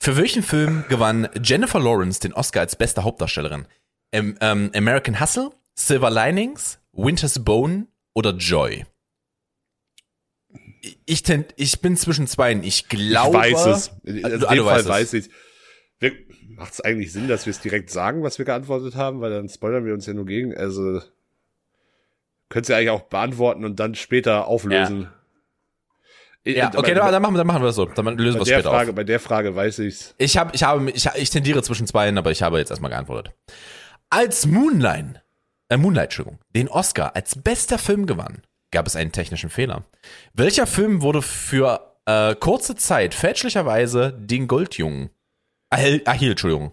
Für welchen Film gewann Jennifer Lawrence den Oscar als beste Hauptdarstellerin? Am- ähm, American Hustle, Silver Linings, Winter's Bone oder Joy? Ich, tent, ich bin zwischen zweien. Ich glaube. ich weiß es. In Ah, dem Fall es. weiß ich Macht es eigentlich Sinn, dass wir es direkt sagen, was wir geantwortet haben? Weil dann spoilern wir uns ja nur gegen. Also könnt ihr eigentlich auch beantworten und dann später auflösen. Ja, Äh, okay, bei, dann machen wir, dann machen wir das so. Dann lösen wir es später Frage, auf. bei der Frage weiß ich's. Ich habe, ich habe, ich, ich tendiere zwischen zweien, aber ich habe jetzt erstmal geantwortet. Als Moonlight, äh, Moonlight, Entschuldigung, den Oscar als bester Film gewann, gab es einen technischen Fehler. Welcher Film wurde für äh, kurze Zeit fälschlicherweise den Goldjungen erhielt, Entschuldigung.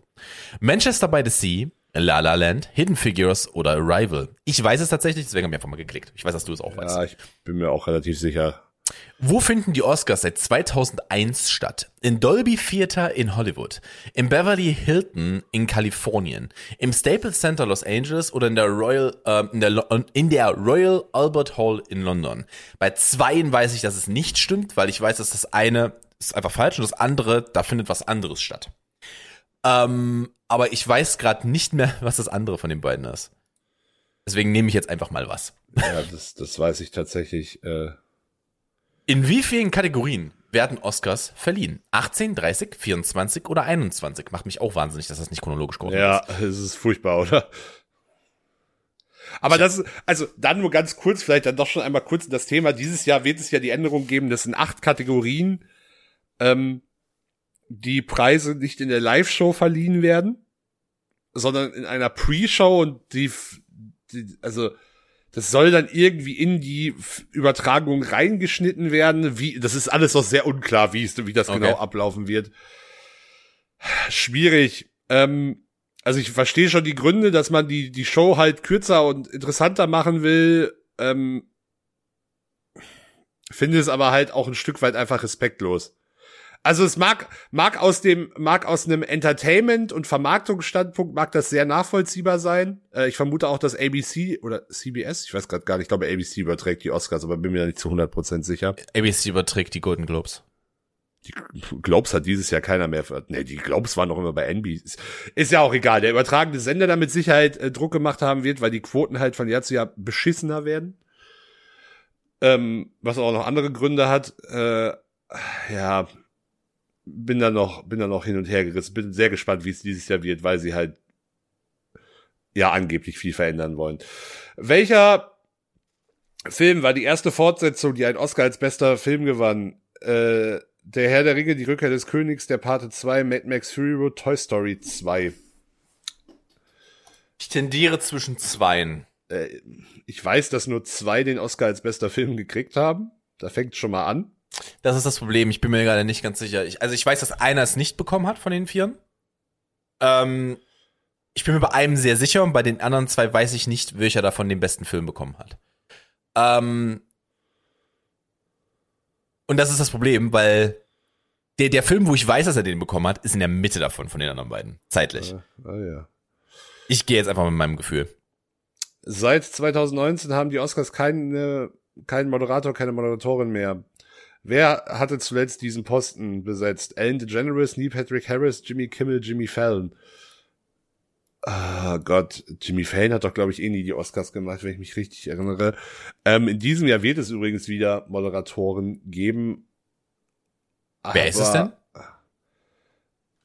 Manchester by the Sea, La La Land, Hidden Figures oder Arrival. Ich weiß es tatsächlich, deswegen habe ich einfach mal geklickt. Ich weiß, dass du es auch weißt. Ja, ich bin mir auch relativ sicher. Wo finden die Oscars seit 2001 statt? In Dolby Theater in Hollywood, im Beverly Hilton in Kalifornien, im Staples Center Los Angeles oder in der Royal äh, in, der, in der Royal Albert Hall in London. Bei zweien weiß ich, dass es nicht stimmt, weil ich weiß, dass das eine ist einfach falsch und das andere, da findet was anderes statt. Ähm, aber ich weiß gerade nicht mehr, was das andere von den beiden ist. Deswegen nehme ich jetzt einfach mal was. Ja, das, das weiß ich tatsächlich. Äh, In wie vielen Kategorien werden Oscars verliehen? 18, 30, 24 oder 21? Macht mich auch wahnsinnig, dass das nicht chronologisch geordnet ja, ist. es ist furchtbar, oder? Aber das ist, also dann nur ganz kurz, vielleicht dann doch schon einmal kurz in das Thema. Dieses Jahr wird es ja die Änderung geben, dass in acht Kategorien ähm, die Preise nicht in der Live-Show verliehen werden, sondern in einer Pre-Show und die, die, also das soll dann irgendwie in die Übertragung reingeschnitten werden. Wie, das ist alles noch sehr unklar, wie es, wie das Okay. genau ablaufen wird. Schwierig. Ähm, also ich verstehe schon die Gründe, dass man die, die Show halt kürzer und interessanter machen will. Ähm, finde es aber halt auch ein Stück weit einfach respektlos. Also es mag, mag aus dem, mag aus einem Entertainment- und Vermarktungsstandpunkt mag das sehr nachvollziehbar sein. Äh, ich vermute auch, dass ABC oder CBS, ich weiß gerade gar nicht, ich glaube ABC überträgt die Oscars, aber bin mir da nicht zu 100% sicher. ABC überträgt die Golden Globes. Die Globes hat dieses Jahr keiner mehr. Nee, die Globes waren noch immer bei NBC. Ist, ist ja auch egal. Der übertragende Sender da mit Sicherheit äh, Druck gemacht haben wird, weil die Quoten halt von Jahr zu Jahr beschissener werden. Ähm, was auch noch andere Gründe hat. Äh, ja, bin da noch, bin da noch hin und her gerissen. Bin sehr gespannt, wie es dieses Jahr wird, weil sie halt ja angeblich viel verändern wollen. Welcher Film war die erste Fortsetzung, die einen Oscar als bester Film gewann? Äh, der Herr der Ringe, die Rückkehr des Königs, der Pate 2, Mad Max Fury Road, Toy Story 2. Ich tendiere zwischen zweien. Äh, ich weiß, dass nur zwei den Oscar als bester Film gekriegt haben. Da fängt schon mal an. Das ist das Problem. Ich bin mir gerade nicht ganz sicher. Ich, also ich weiß, dass einer es nicht bekommen hat von den Vieren. Ähm, ich bin mir bei einem sehr sicher und bei den anderen zwei weiß ich nicht, welcher davon den besten Film bekommen hat. Ähm, und das ist das Problem, weil der, der Film, wo ich weiß, dass er den bekommen hat, ist in der Mitte davon, von den anderen beiden. Zeitlich. Äh, ah, ja. Ich gehe jetzt einfach mit meinem Gefühl. Seit 2019 haben die Oscars keinen, keinen Moderator, keine Moderatorin mehr. Wer hatte zuletzt diesen Posten besetzt? Ellen DeGeneres, Neil Patrick Harris, Jimmy Kimmel, Jimmy Fallon. Ah Gott, Jimmy Fallon hat doch, glaube ich, eh nie die Oscars gemacht, wenn ich mich richtig erinnere. Ähm, in diesem Jahr wird es übrigens wieder Moderatoren geben. Wer ist es denn?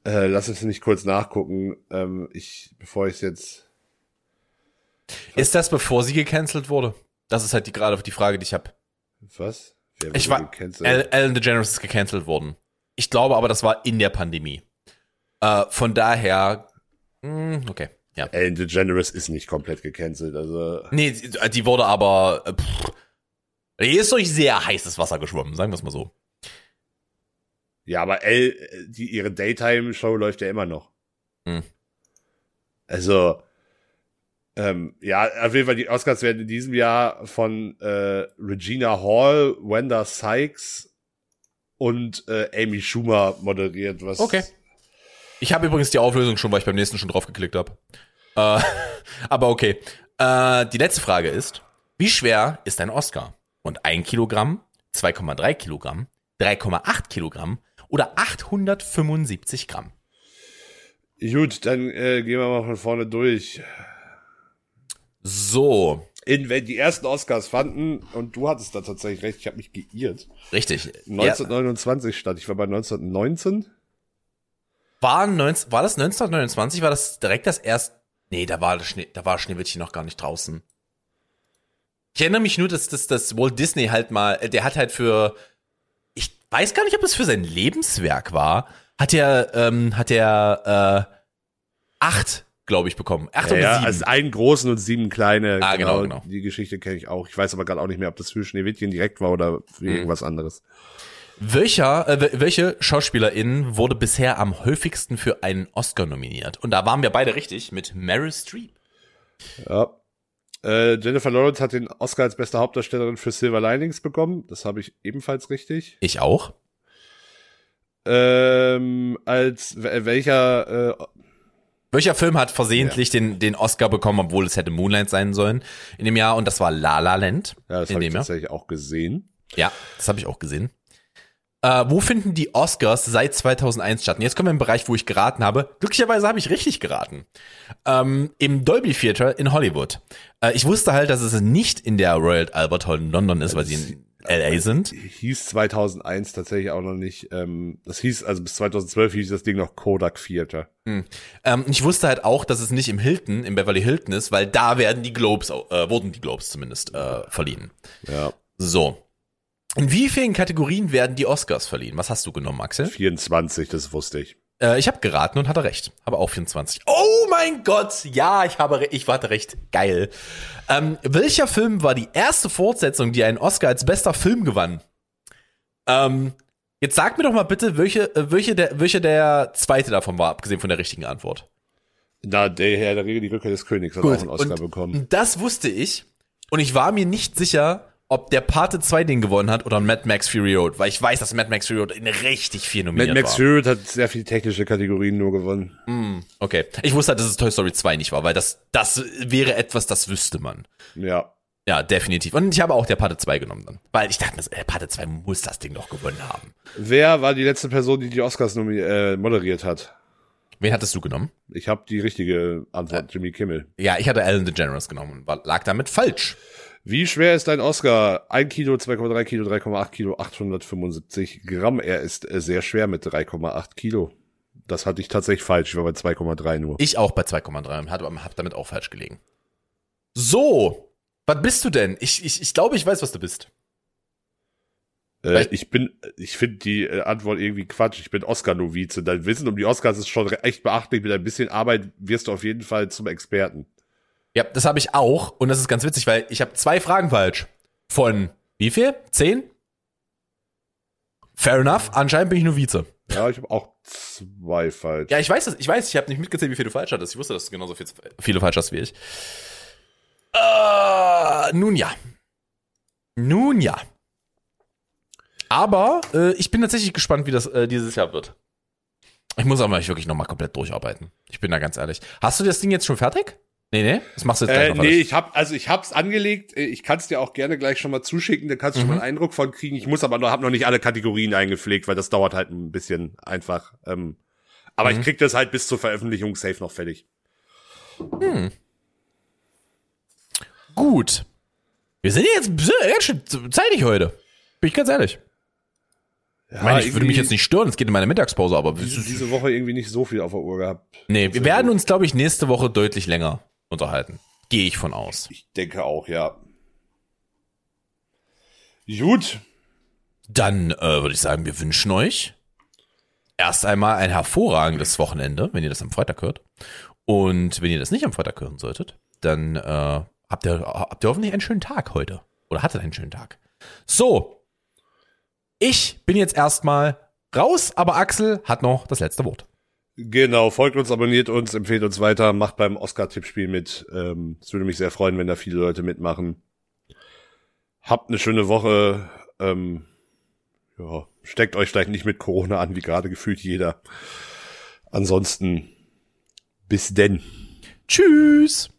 Äh, lass uns nicht kurz nachgucken. Ähm, ich, bevor ich es jetzt. Ist das bevor sie gecancelt wurde? Das ist halt die gerade die Frage, die ich habe. Was? Wer Ich war, gecancelt? Al- Ellen DeGeneres ist gecancelt worden. Ich glaube aber, das war in der Pandemie. Äh, von daher, mh, okay. Ja. Ellen DeGeneres ist nicht komplett gecancelt, also. Nee, die, die wurde aber, äh, pff, die ist durch sehr heißes Wasser geschwommen, sagen wir es mal so. Ja, aber Elle, die, ihre Daytime-Show läuft ja immer noch. Hm. Also, ähm, ja, auf jeden Fall, die Oscars werden in diesem Jahr von äh, Regina Hall, Wanda Sykes und äh, Amy Schumer moderiert. Was Okay. Ich habe übrigens die Auflösung schon, weil ich beim nächsten schon drauf geklickt habe. Äh, aber okay. Äh, die letzte Frage ist, wie schwer ist ein Oscar? Und ein Kilogramm, 2,3 Kilogramm, 3,8 Kilogramm oder 875 Gramm? Gut, dann äh, gehen wir mal von vorne durch. So, In, wenn die ersten Oscars fanden, und du hattest da tatsächlich recht, ich habe mich geirrt. richtig. Ja, 1929 stand, ich war bei 1919. war, 19, war das 1929? War das direkt das erste? Nee, da war, das Schnee, da war Schneewittchen noch gar nicht draußen. Ich erinnere mich nur, dass, dass, dass Walt Disney halt mal, äh, der hat halt für, ich weiß gar nicht, ob es für sein Lebenswerk war, hat er, ähm, hat er äh, acht, glaube ich, bekommen. Acht Ja, oder ja, sieben. also einen großen und sieben kleine. Ah, genau, genau. Die Geschichte kenne ich auch. Ich weiß aber gerade auch nicht mehr, ob das für Schneewittchen direkt war oder für Mhm. irgendwas anderes. Welcher, äh, wel- welche SchauspielerInnen wurde bisher am häufigsten für einen Oscar nominiert? Und da waren wir beide richtig mit Meryl Streep. Ja. Äh, Jennifer Lawrence hat den Oscar als beste Hauptdarstellerin für Silver Linings bekommen. Das habe ich ebenfalls richtig. Ich auch. Ähm, als welcher äh, Welcher Film hat versehentlich den, den Oscar bekommen, obwohl es hätte Moonlight sein sollen in dem Jahr? Und das war La La Land. ja, das habe ich Jahr. tatsächlich auch gesehen. Ja, das habe ich auch gesehen. Äh, wo finden die Oscars seit 2001 statt? Und jetzt kommen wir im Bereich, wo ich geraten habe. Glücklicherweise habe ich richtig geraten. Ähm, Im Dolby Theater in Hollywood. Äh, ich wusste halt, dass es nicht in der Royal Albert Hall in London ist, weil sie in LA sind. Hieß 2001 tatsächlich auch noch nicht. Ähm, das hieß also bis 2012 hieß das Ding noch Kodak Theater. Ähm, ich wusste halt auch, dass es nicht im Hilton, im Beverly Hilton ist, weil da werden die Globes, äh, wurden die Globes zumindest äh, verliehen. Ja, So. In wie vielen Kategorien werden die Oscars verliehen? Was hast du genommen, Axel? 24, das wusste ich. Äh, ich habe geraten und hatte recht. Habe auch 24. Oh mein Gott! Ja, ich habe, ich hatte recht. Geil. Ähm, welcher Film war die erste Fortsetzung, die einen Oscar als bester Film gewann? Ähm, jetzt sag mir doch mal bitte, welche, äh, welche, der, welche der zweite davon war, abgesehen von der richtigen Antwort. Na, der Herr der Regel, die Rückkehr des Königs, hat auch einen Oscar und, bekommen. das wusste ich. Und ich war mir nicht sicher, ob der Pate 2 den gewonnen hat oder Mad Max Fury Road, weil ich weiß, dass Mad Max Fury Road in richtig viel Mad nominiert Max war. Fury hat sehr viele technische Kategorien nur gewonnen. Okay. Ich wusste halt, dass es Toy Story 2 nicht war, weil das, das wäre etwas, das wüsste man. Ja. Ja, definitiv. Und ich habe auch der Pate 2 genommen dann. Weil ich dachte mir, der Pate 2 muss das Ding doch gewonnen haben. Wer war die letzte Person, die die Oscars äh, moderiert hat? Wen hattest du genommen? Ich habe die richtige Antwort, Jimmy Kimmel. Ja, ich hatte Ellen DeGeneres genommen und war, lag damit falsch. Wie schwer ist ein Oscar? 1 Kilo, 2,3 Kilo, 3,8 Kilo, 875 Gramm. Er ist äh, sehr schwer mit 3,8 Kilo. Das hatte ich tatsächlich falsch. Ich war bei 2,3 nur. Ich auch bei 2,3 und hab, hab damit auch falsch gelegen. So. Was bist du denn? Ich, ich, ich glaube, ich weiß, was du bist. Äh, ich bin, ich finde die äh, Antwort irgendwie Quatsch. Ich bin Oscar-Novize. Dein Wissen um die Oscars ist schon echt beachtlich. Mit ein bisschen Arbeit wirst du auf jeden Fall zum Experten. Ja, das habe ich auch. Und das ist ganz witzig, weil ich habe zwei Fragen falsch. Von wie viel? Zehn? Fair enough. Anscheinend bin ich Novize. Ja, ich habe auch zwei falsch. Ja, ich weiß es. Ich weiß, ich habe nicht mitgezählt, wie viel du falsch hattest. Ich wusste, dass du genauso viel, viele falsch hast wie ich. Äh, nun ja. Nun ja. Aber äh, ich bin tatsächlich gespannt, wie das äh, dieses Jahr wird. Ich muss aber wirklich nochmal komplett durcharbeiten. Ich bin da ganz ehrlich. Hast du das Ding jetzt schon fertig? Nee, nee? Das machst du jetzt gleich Äh, nee, alles. ich hab, also ich hab's angelegt. Äh, Ich kann's dir auch gerne gleich schon mal zuschicken. Da kannst du schon Mhm. mal einen Eindruck von kriegen. Ich muss aber noch, hab noch nicht alle Kategorien eingepflegt, weil das dauert halt ein bisschen einfach. Ähm, aber Mhm. ich krieg das halt bis zur Veröffentlichung safe noch fertig. Gut. Wir sind jetzt ganz schön zeitig heute. Bin ich ganz ehrlich. Ja, Ich meine, ich würde mich jetzt nicht stören, es geht in meine Mittagspause, aber diese, diese Woche irgendwie nicht so viel auf der Uhr gehabt. nee, wir werden uns, glaube ich, nächste Woche deutlich länger unterhalten. Gehe ich von aus. Ich denke auch, ja. Gut. Dann äh, würde ich sagen, wir wünschen euch erst einmal ein hervorragendes Wochenende, wenn ihr das am Freitag hört. Und wenn ihr das nicht am Freitag hören solltet, dann äh, habt, ihr, habt ihr hoffentlich einen schönen Tag heute. Oder hattet einen schönen Tag. So. Ich bin jetzt erstmal raus, aber Axel hat noch das letzte Wort. Genau, folgt uns, abonniert uns, empfehlt uns weiter, macht beim Oscar-Tippspiel mit. Ähm, es würde mich sehr freuen, wenn da viele Leute mitmachen. Habt eine schöne Woche. Ähm, ja, steckt euch vielleicht nicht mit Corona an, wie gerade gefühlt jeder. Ansonsten bis denn. Tschüss.